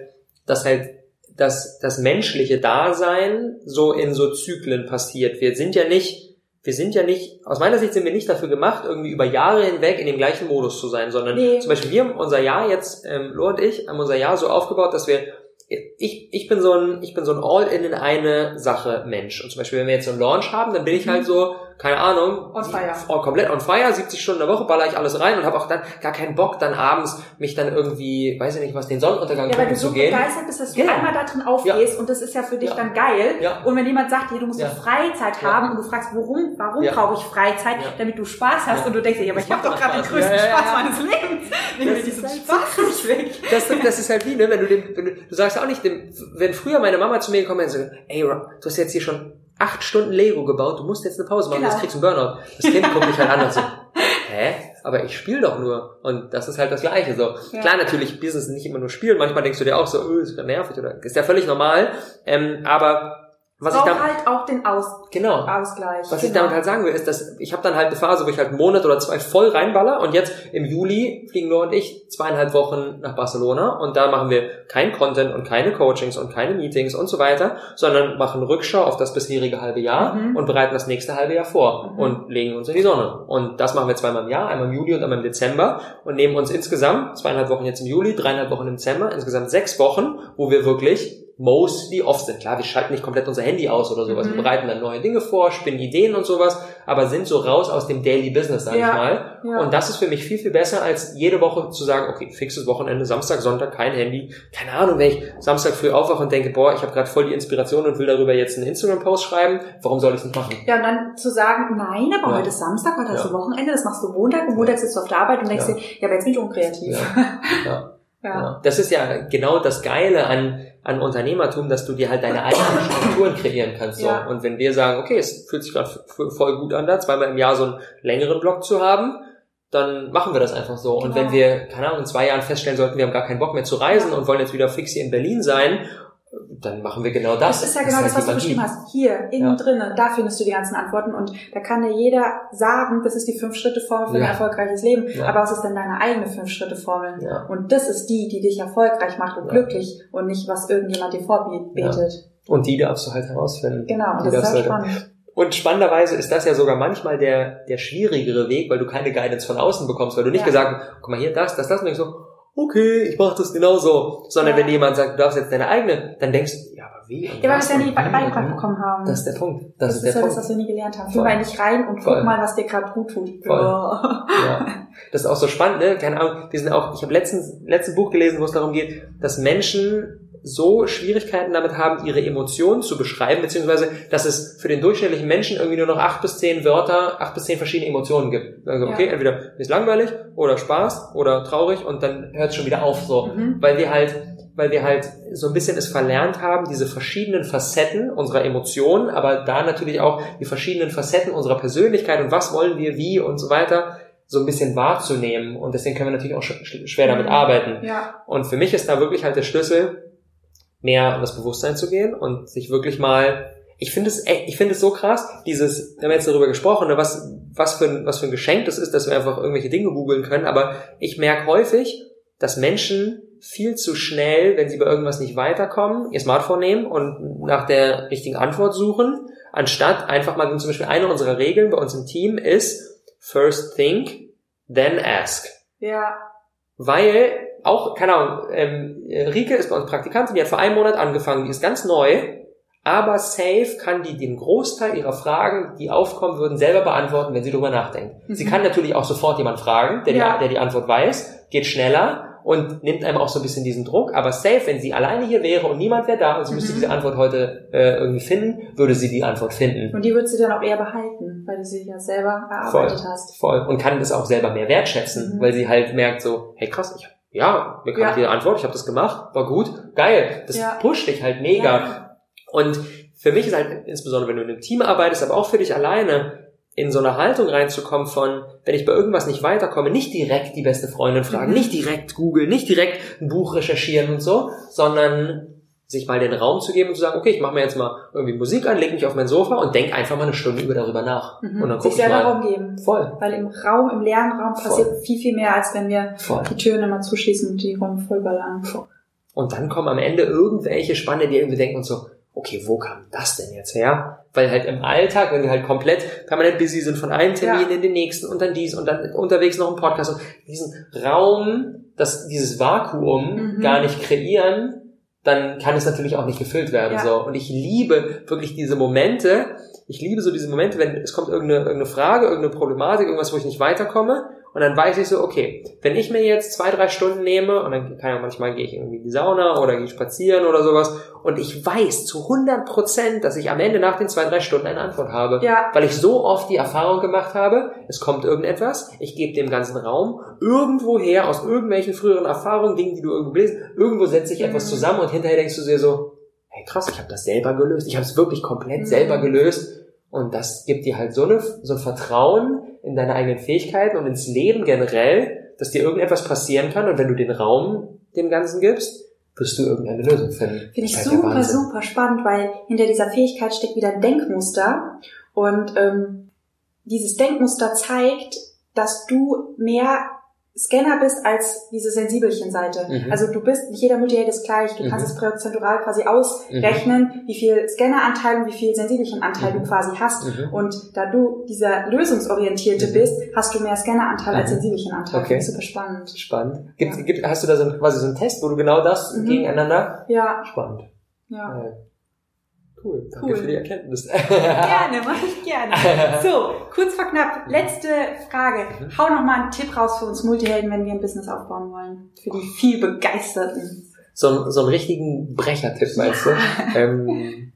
Speaker 2: dass halt das, das menschliche Dasein so in so Zyklen passiert. Wir sind ja nicht, wir sind ja nicht, aus meiner Sicht sind wir nicht dafür gemacht, irgendwie über Jahre hinweg in dem gleichen Modus zu sein, sondern
Speaker 1: Nee.
Speaker 2: zum Beispiel wir haben unser Jahr jetzt, ähm, Lo und ich, haben unser Jahr so aufgebaut, dass wir ich, ich bin so ein, ich bin so ein All-in in eine Sache Mensch. Und zum Beispiel, wenn wir jetzt so einen Launch haben, dann bin ich halt so, keine Ahnung,
Speaker 1: On fire.
Speaker 2: oh, komplett on fire, 70 Stunden in der Woche baller ich alles rein und habe auch dann gar keinen Bock, dann abends mich dann irgendwie, weiß ich nicht was, den Sonnenuntergang
Speaker 1: Ja, weil du so
Speaker 2: gehen.
Speaker 1: begeistert bist, dass du
Speaker 2: Genau.
Speaker 1: einmal da drin aufgehst und das ist ja für dich
Speaker 2: Ja.
Speaker 1: dann geil.
Speaker 2: Ja.
Speaker 1: Und wenn jemand sagt, hey, du musst
Speaker 2: Ja.
Speaker 1: Freizeit
Speaker 2: Ja.
Speaker 1: haben und du fragst, warum, warum
Speaker 2: Ja.
Speaker 1: brauche ich Freizeit,
Speaker 2: Ja.
Speaker 1: damit du Spaß hast
Speaker 2: Ja.
Speaker 1: und du denkst dir, ja, aber ich habe doch gerade den größten
Speaker 2: Ja, ja, ja.
Speaker 1: Spaß meines Lebens. Nimm
Speaker 2: Das
Speaker 1: diesen
Speaker 2: halt
Speaker 1: Spaß nicht weg.
Speaker 2: Das, das ist halt wie, ne, wenn du dem, wenn du, du sagst auch nicht dem, wenn früher meine Mama zu mir gekommen wäre und so, ey, du hast jetzt hier schon acht Stunden Lego gebaut, du musst jetzt eine Pause machen,
Speaker 1: Genau.
Speaker 2: sonst kriegst du einen Burnout. Das Kind guckt dich halt an und so, hä? Aber ich spiele doch nur. Und das ist halt das Gleiche so.
Speaker 1: Ja.
Speaker 2: Klar, natürlich, Business ist nicht immer nur spielen. Manchmal denkst du dir auch so, öh, ist grad nervig oder, ist ja völlig normal. Ähm, aber, was ich
Speaker 1: Braucht
Speaker 2: da,
Speaker 1: halt auch den Aus
Speaker 2: genau.
Speaker 1: Ausgleich.
Speaker 2: Was ich
Speaker 1: Genau.
Speaker 2: damit halt sagen will, ist, dass ich habe dann halt eine Phase, wo ich halt einen Monat oder zwei voll reinballer und jetzt im Juli fliegen Noah und ich zweieinhalb Wochen nach Barcelona und da machen wir kein Content und keine Coachings und keine Meetings und so weiter, sondern machen Rückschau auf das bisherige halbe Jahr
Speaker 1: Mhm.
Speaker 2: und bereiten das nächste halbe Jahr vor
Speaker 1: Mhm.
Speaker 2: und legen uns in die Sonne. Und das machen wir zweimal im Jahr, einmal im Juli und einmal im Dezember und nehmen uns insgesamt zweieinhalb Wochen jetzt im Juli, dreieinhalb Wochen im Dezember, insgesamt sechs Wochen, wo wir wirklich mostly off sind. Klar, wir schalten nicht komplett unser Handy aus oder sowas.
Speaker 1: Mhm.
Speaker 2: Wir bereiten dann neue Dinge vor, spinnen Ideen und sowas, aber sind so raus aus dem Daily Business, sag
Speaker 1: Ja,
Speaker 2: ich mal.
Speaker 1: ja.
Speaker 2: Und das ist für mich viel, viel besser, als jede Woche zu sagen, okay, fixes Wochenende, Samstag, Sonntag, kein Handy. Keine Ahnung, wenn ich Samstag früh aufwache und denke, boah, ich habe gerade voll die Inspiration und will darüber jetzt einen Instagram-Post schreiben, warum soll ich es nicht machen?
Speaker 1: Ja, und dann zu sagen, nein, aber
Speaker 2: Ja.
Speaker 1: heute ist Samstag, heute
Speaker 2: Ja.
Speaker 1: du Wochenende, das machst du Montag und Montag sitzt du auf der Arbeit und denkst
Speaker 2: Ja.
Speaker 1: dir, ja, aber jetzt bin ich unkreativ.
Speaker 2: Ja.
Speaker 1: Ja.
Speaker 2: Das ist ja genau das Geile an, an Unternehmertum, dass du dir halt deine eigenen Strukturen kreieren kannst. So.
Speaker 1: Ja.
Speaker 2: Und wenn wir sagen, okay, es fühlt sich gerade voll gut an, da zweimal im Jahr so einen längeren Block zu haben, dann machen wir das einfach so. Und
Speaker 1: Genau.
Speaker 2: wenn wir, keine Ahnung, in zwei Jahren feststellen sollten, wir haben gar keinen Bock mehr zu reisen und wollen jetzt wieder fix hier in Berlin sein, dann machen wir genau das.
Speaker 1: Das ist ja genau das,
Speaker 2: halt
Speaker 1: was du beschrieben hast. Hier, innen
Speaker 2: Ja.
Speaker 1: drinnen, da findest du die ganzen Antworten und da kann dir jeder sagen, das ist die Fünf-Schritte-Formel für ein
Speaker 2: Ja.
Speaker 1: erfolgreiches Leben.
Speaker 2: Ja.
Speaker 1: Aber was ist denn deine eigene Fünf-Schritte-Formel?
Speaker 2: Ja.
Speaker 1: Und das ist die, die dich erfolgreich macht und glücklich und nicht, was irgendjemand dir vorbetet.
Speaker 2: Und die darfst du halt herausfinden.
Speaker 1: Genau, und
Speaker 2: Die
Speaker 1: das ist halt
Speaker 2: halt-
Speaker 1: spannend.
Speaker 2: Und spannenderweise ist das ja sogar manchmal der, der schwierigere Weg, weil du keine Guidance von außen bekommst, weil du nicht gesagt hast, guck mal hier, das, das, das, und denkst so, okay, ich mach das genauso. Sondern
Speaker 1: Ja.
Speaker 2: wenn jemand sagt, du darfst jetzt deine eigene, dann denkst du, ja, aber wie?
Speaker 1: Ja, weil wir es ja nie beigebracht bekommen haben.
Speaker 2: Das ist der Punkt. Das,
Speaker 1: Das
Speaker 2: ist
Speaker 1: ist
Speaker 2: der
Speaker 1: das,
Speaker 2: Punkt.
Speaker 1: was wir nie gelernt haben.
Speaker 2: Voll.
Speaker 1: Fühl mal nicht rein und
Speaker 2: Voll.
Speaker 1: guck mal, was dir gerade gut tut.
Speaker 2: Voll.
Speaker 1: Ja.
Speaker 2: Das ist auch so spannend, ne? Keine Ahnung, wir sind auch, ich habe letztens, letzten Buch gelesen, wo es darum geht, dass Menschen so Schwierigkeiten damit haben, ihre Emotionen zu beschreiben, beziehungsweise dass es für den durchschnittlichen Menschen irgendwie nur noch acht bis zehn Wörter, acht bis zehn verschiedene Emotionen gibt. Also okay, ja. entweder ist langweilig oder Spaß oder traurig und dann hört es schon wieder auf so, mhm. weil wir halt weil wir halt so ein bisschen es verlernt haben, diese verschiedenen Facetten unserer Emotionen, aber da natürlich auch die verschiedenen Facetten unserer Persönlichkeit und was wollen wir wie und so weiter so ein bisschen wahrzunehmen. Und deswegen können wir natürlich auch schwer damit mhm. arbeiten.
Speaker 1: Ja.
Speaker 2: Und für mich ist da wirklich halt der Schlüssel, mehr in das Bewusstsein zu gehen und sich wirklich mal ich finde es ich finde es so krass, dieses, wir haben jetzt darüber gesprochen, ne, was, was für ein, was für ein Geschenk das ist, dass wir einfach irgendwelche Dinge googeln können, aber ich merke häufig, dass Menschen viel zu schnell, wenn sie bei irgendwas nicht weiterkommen, ihr Smartphone nehmen und nach der richtigen Antwort suchen, anstatt einfach mal zum Beispiel eine unserer Regeln bei uns im Team ist first think, then ask.
Speaker 1: Ja.
Speaker 2: Weil auch, keine Ahnung, ähm, Rike ist bei uns Praktikantin, die hat vor einem Monat angefangen, die ist ganz neu, aber safe kann die den Großteil ihrer Fragen, die aufkommen würden, selber beantworten, wenn sie darüber nachdenkt. Mhm. Sie kann natürlich auch sofort jemand fragen, der, ja. die, der die Antwort weiß, geht schneller, und nimmt einem auch so ein bisschen diesen Druck. Aber safe, wenn sie alleine hier wäre und niemand wäre da und sie mhm. müsste diese Antwort heute äh, irgendwie finden, würde sie die Antwort finden.
Speaker 1: Und die würde sie dann auch eher behalten, weil du sie ja selber erarbeitet
Speaker 2: voll,
Speaker 1: hast.
Speaker 2: Voll. Und kann das auch selber mehr wertschätzen, mhm. weil sie halt merkt so, hey krass, ich ja, mir kam ja. die Antwort, ich habe das gemacht, war gut, geil. Das ja. pusht dich halt mega. Ja. Und für mich ist halt, insbesondere wenn du in einem Team arbeitest, aber auch für dich alleine, in so eine Haltung reinzukommen von, wenn ich bei irgendwas nicht weiterkomme, nicht direkt die beste Freundin fragen, mhm. nicht direkt googeln, nicht direkt ein Buch recherchieren und so, sondern sich mal den Raum zu geben und zu sagen, okay, ich mache mir jetzt mal irgendwie Musik an, leg mich auf mein Sofa und denk einfach mal eine Stunde über darüber nach.
Speaker 1: Mhm. Und dann sich selber Raum geben.
Speaker 2: Voll.
Speaker 1: Weil im Raum, im leeren Raum passiert voll. viel, viel mehr, als wenn wir voll. die Türen immer zuschließen und die Räume vollballern. Voll.
Speaker 2: Und dann kommen am Ende irgendwelche Spannende, die irgendwie denken und so, okay, wo kam das denn jetzt her? Weil halt im Alltag, wenn wir halt komplett permanent busy sind von einem Termin ja. in den nächsten und dann dies und dann unterwegs noch ein Podcast und diesen Raum, das, dieses Vakuum mhm. gar nicht kreieren, dann kann es natürlich auch nicht gefüllt werden. Ja. So. Und ich liebe wirklich diese Momente. Ich liebe so diese Momente, wenn es kommt irgendeine, irgendeine Frage, irgendeine Problematik, irgendwas, wo ich nicht weiterkomme und dann weiß ich so, okay, wenn ich mir jetzt zwei, drei Stunden nehme, und dann kann ja manchmal gehe ich irgendwie in die Sauna oder gehe spazieren oder sowas, und ich weiß zu 100 Prozent, dass ich am Ende nach den zwei, drei Stunden eine Antwort habe.
Speaker 1: Ja.
Speaker 2: Weil ich so oft die Erfahrung gemacht habe, es kommt irgendetwas, ich gebe dem ganzen Raum irgendwoher aus irgendwelchen früheren Erfahrungen, Dingen, die du irgendwo gelesen irgendwo setze ich mhm. etwas zusammen und hinterher denkst du dir so, hey krass, ich habe das selber gelöst. Ich habe es wirklich komplett mhm. selber gelöst. Und das gibt dir halt so, eine, so ein Vertrauen in deine eigenen Fähigkeiten und ins Leben generell, dass dir irgendetwas passieren kann. Und wenn du den Raum dem Ganzen gibst, wirst du irgendeine Lösung finden.
Speaker 1: Finde ich super, super spannend, weil hinter dieser Fähigkeit steckt wieder ein Denkmuster. Und ähm, dieses Denkmuster zeigt, dass du mehr Scanner bist als diese Sensibelchen-Seite. Mhm. Also du bist, nicht jeder Multiheld ist gleich, du mhm. kannst es prozentual quasi ausrechnen, mhm. wie viel Scanner-Anteil und wie viel Sensibelchen-Anteil du mhm. quasi hast. Mhm. Und da du dieser Lösungsorientierte mhm. bist, hast du mehr Scanner-Anteil als Sensibelchen-Anteil.
Speaker 2: Okay.
Speaker 1: super spannend.
Speaker 2: Spannend. Gibt, ja. gibt, hast du da so ein, quasi so einen Test, wo du genau das gegeneinander?
Speaker 1: Ja.
Speaker 2: Spannend.
Speaker 1: Ja.
Speaker 2: Äh. Cool, danke cool. für die Erkenntnis.
Speaker 1: gerne, mache ich gerne. So, kurz vor knapp, letzte Frage. Mhm. Hau noch mal einen Tipp raus für uns Multihelden, wenn wir ein Business aufbauen wollen. Für die viel Begeisterten.
Speaker 2: So, so einen richtigen Brechertipp, meinst du? Ähm,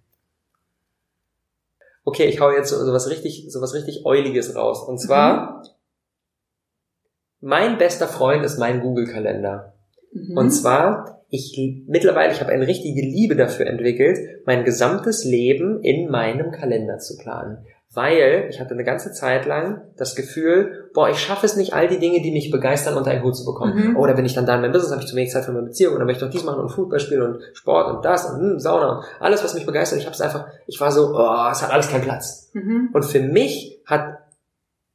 Speaker 2: okay, ich hau jetzt so, so was richtig, so was richtig Euliges raus. Und zwar, mhm. mein bester Freund ist mein Google-Kalender. Mhm. Und zwar, ich mittlerweile, ich habe eine richtige Liebe dafür entwickelt, mein gesamtes Leben in meinem Kalender zu planen. Weil ich hatte eine ganze Zeit lang das Gefühl, boah, ich schaffe es nicht, all die Dinge, die mich begeistern, unter einen Hut zu bekommen. Mhm. Oder wenn ich dann da in meinem Business habe ich zu wenig Zeit für meine Beziehung und dann möchte ich noch dies machen und Fußball spielen und Sport und das und hm, Sauna und alles, was mich begeistert. Ich habe es einfach, ich war so, oh, es hat alles keinen Platz. Mhm. Und für mich hat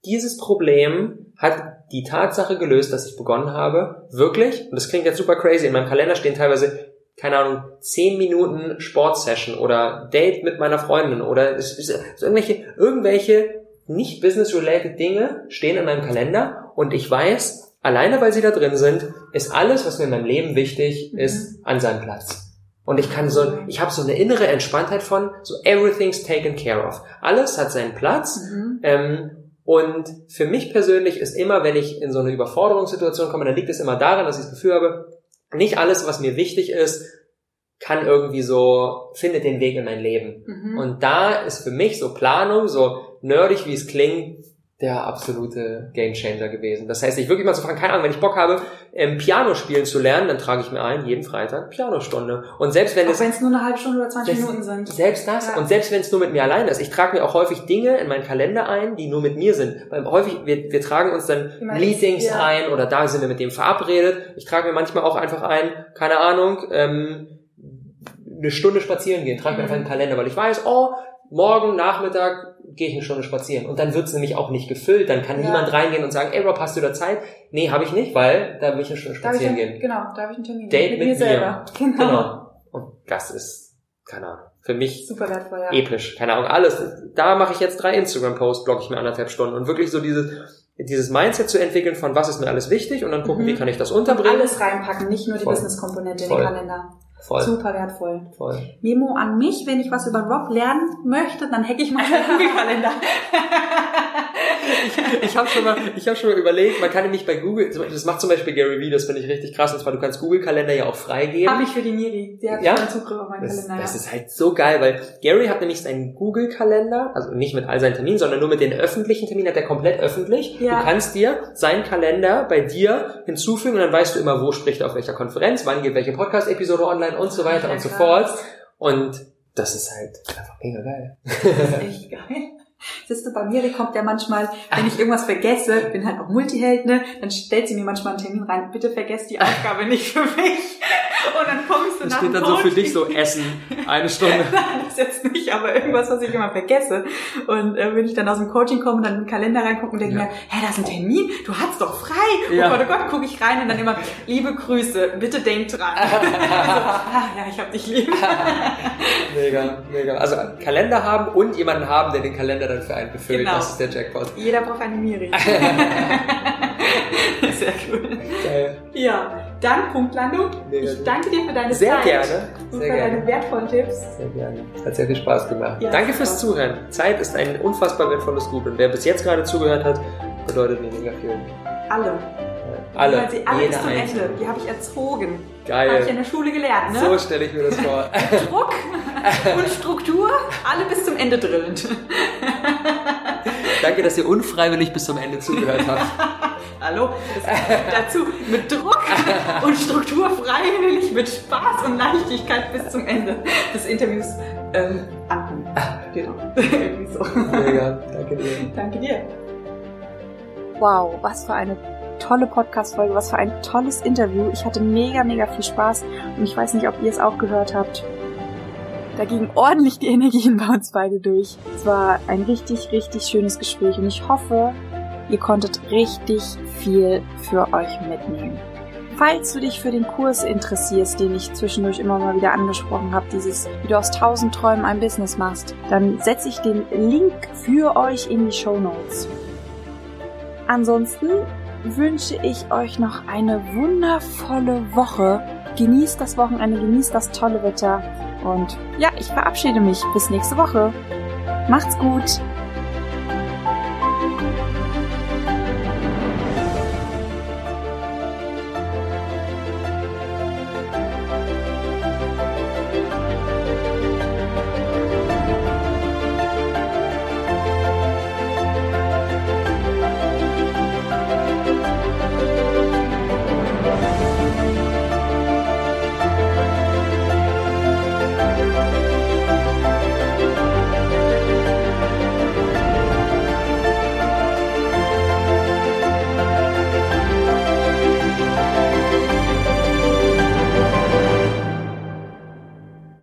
Speaker 2: dieses Problem hat die Tatsache gelöst, dass ich begonnen habe, wirklich, und das klingt jetzt super crazy, in meinem Kalender stehen teilweise, keine Ahnung, 10 Minuten Sportsession oder Date mit meiner Freundin oder es, es, es, irgendwelche, irgendwelche nicht business-related Dinge stehen in meinem Kalender und ich weiß, alleine weil sie da drin sind, ist alles, was mir in meinem Leben wichtig mhm. ist, an seinem Platz. Und ich kann so, ich habe so eine innere Entspanntheit von, so everything's taken care of. Alles hat seinen Platz. Mhm. Ähm, und für mich persönlich ist immer, wenn ich in so eine Überforderungssituation komme, dann liegt es immer daran, dass ich das Gefühl habe, nicht alles, was mir wichtig ist, kann irgendwie so, findet den Weg in mein Leben.
Speaker 1: Mhm.
Speaker 2: Und da ist für mich so Planung, so nerdig wie es klingt, der absolute Gamechanger gewesen. Das heißt, ich wirklich mal zu fragen, keine Ahnung, wenn ich Bock habe, ähm, Piano spielen zu lernen, dann trage ich mir ein, jeden Freitag Pianostunde. Und selbst wenn
Speaker 1: Auch
Speaker 2: es
Speaker 1: wenn es nur eine halbe Stunde oder 20
Speaker 2: Das-
Speaker 1: Minuten sind.
Speaker 2: selbst das
Speaker 1: Ja.
Speaker 2: und selbst wenn es nur mit mir allein ist, ich trage mir auch häufig Dinge in meinen Kalender ein, die nur mit mir sind. Weil häufig, wir, wir tragen uns dann Meetings
Speaker 1: ja.
Speaker 2: ein oder da sind wir mit dem verabredet. Ich trage mir manchmal auch einfach ein, keine Ahnung, ähm, eine Stunde spazieren gehen, trage mir
Speaker 1: Mhm.
Speaker 2: einfach einen Kalender, weil ich weiß, oh, morgen Nachmittag gehe ich eine Stunde spazieren. Und dann wird's nämlich auch nicht gefüllt. Dann kann
Speaker 1: Ja.
Speaker 2: niemand reingehen und sagen, ey Rob, hast du da Zeit? Nee, habe ich nicht, weil da will ich eine Stunde spazieren
Speaker 1: einen-
Speaker 2: gehen.
Speaker 1: Genau, da habe ich einen Termin.
Speaker 2: Date
Speaker 1: mit,
Speaker 2: mit
Speaker 1: mir
Speaker 2: mir.
Speaker 1: selber. Genau.
Speaker 2: Genau. Und das ist, keine Ahnung, für mich
Speaker 1: Super wertvoll, ja.
Speaker 2: episch. Keine Ahnung, alles. Da mache ich jetzt drei Instagram-Posts, blogge ich mir anderthalb Stunden. Und wirklich so dieses, dieses Mindset zu entwickeln von was ist mir alles wichtig und dann gucken,
Speaker 1: Mhm.
Speaker 2: wie kann ich das
Speaker 1: Und
Speaker 2: unterbringen.
Speaker 1: alles reinpacken, nicht nur die. Business-Komponente in den Kalender.
Speaker 2: Voll,
Speaker 1: Super wertvoll.
Speaker 2: voll.
Speaker 1: Memo an mich, wenn ich was über Rob lernen möchte, dann hacke ich mal meinen Google-Kalender.
Speaker 2: Ich habe schon mal, ich habe schon mal überlegt, man kann nämlich bei Google, das macht zum Beispiel Gary Vee, das finde ich richtig krass, und zwar du kannst Google-Kalender ja auch freigeben.
Speaker 1: Habe ich für die Miri. Die hat
Speaker 2: Ja?
Speaker 1: Zugriff auf meinen
Speaker 2: Das,
Speaker 1: Kalender.
Speaker 2: das
Speaker 1: ja.
Speaker 2: ist halt so geil, weil Gary hat nämlich seinen Google-Kalender, also nicht mit all seinen Terminen, sondern nur mit den öffentlichen Terminen, hat er komplett öffentlich.
Speaker 1: Ja.
Speaker 2: Du kannst dir seinen Kalender bei dir hinzufügen und dann weißt du immer, wo spricht er auf welcher Konferenz, wann geht welche Podcast-Episode online und so weiter
Speaker 1: Ja,
Speaker 2: und so fort. Und das ist halt einfach mega geil.
Speaker 1: Das ist echt geil. Siehst du, bei Miri kommt ja manchmal, wenn ich irgendwas vergesse, bin halt auch Multiheld, ne, dann stellt sie mir manchmal einen Termin rein, bitte vergesst die Aufgabe nicht für mich. Und dann kommst du
Speaker 2: Das
Speaker 1: nach
Speaker 2: steht dann so für
Speaker 1: Coaching.
Speaker 2: dich so Essen, eine Stunde.
Speaker 1: Nein, das jetzt nicht, aber irgendwas, was ich immer vergesse. Und äh, wenn ich dann aus dem Coaching komme und dann in den Kalender reingucke und denke
Speaker 2: Ja.
Speaker 1: mir, hä, da ist ein Termin, du hast doch frei.
Speaker 2: Ja.
Speaker 1: Oh Gott, oh Gott, gucke ich rein und dann immer, liebe Grüße, bitte denk dran. also, ah, ja, ich hab dich lieb.
Speaker 2: Mega, mega. Also Kalender haben und jemanden haben, der den Kalender dann für einen befüllt.
Speaker 1: Genau.
Speaker 2: Das ist der Jackpot.
Speaker 1: Jeder braucht eine Miri. Sehr cool.
Speaker 2: Geil.
Speaker 1: Ja, dann Punktlandung.
Speaker 2: Mega
Speaker 1: Ich
Speaker 2: gut.
Speaker 1: danke dir für deine
Speaker 2: Sehr
Speaker 1: Zeit.
Speaker 2: gerne.
Speaker 1: Und
Speaker 2: Sehr
Speaker 1: für
Speaker 2: gerne.
Speaker 1: deine wertvollen Tipps.
Speaker 2: Sehr gerne. Hat sehr viel Spaß gemacht.
Speaker 1: Ja,
Speaker 2: Danke
Speaker 1: super.
Speaker 2: fürs Zuhören. Zeit ist ein unfassbar wertvolles Gut. Und wer bis jetzt gerade zugehört hat, bedeutet mir mega viel.
Speaker 1: Alle.
Speaker 2: Alle.
Speaker 1: Sie alle
Speaker 2: Jeder
Speaker 1: bis zum. Ende. Die habe ich erzogen. Habe ich in
Speaker 2: Geil.
Speaker 1: der Schule gelernt, ne?
Speaker 2: So stelle ich mir das vor.
Speaker 1: Druck und Struktur, alle bis zum Ende drillend.
Speaker 2: Danke, dass ihr unfreiwillig bis zum Ende zugehört habt.
Speaker 1: Hallo? Dazu mit Druck und Struktur freiwillig, mit Spaß und Leichtigkeit bis zum Ende des Interviews ähm, anhören. Genau. Irgendwie so.
Speaker 2: Mega. Danke dir.
Speaker 1: Danke dir.
Speaker 3: Wow, was für eine tolle Podcast-Folge, was für ein tolles Interview. Ich hatte mega, mega viel Spaß und ich weiß nicht, ob ihr es auch gehört habt. Da gingen ordentlich die Energien bei uns beide durch. Es war ein richtig, richtig schönes Gespräch und ich hoffe, ihr konntet richtig viel für euch mitnehmen. Falls du dich für den Kurs interessierst, den ich zwischendurch immer mal wieder angesprochen habe, dieses, wie du aus tausend Träumen ein Business machst, dann setze ich den Link für euch in die Show Notes. Ansonsten wünsche ich euch noch eine wundervolle Woche. Genießt das Wochenende, genießt das tolle Wetter und ja, ich verabschiede mich. Bis nächste Woche. Macht's gut.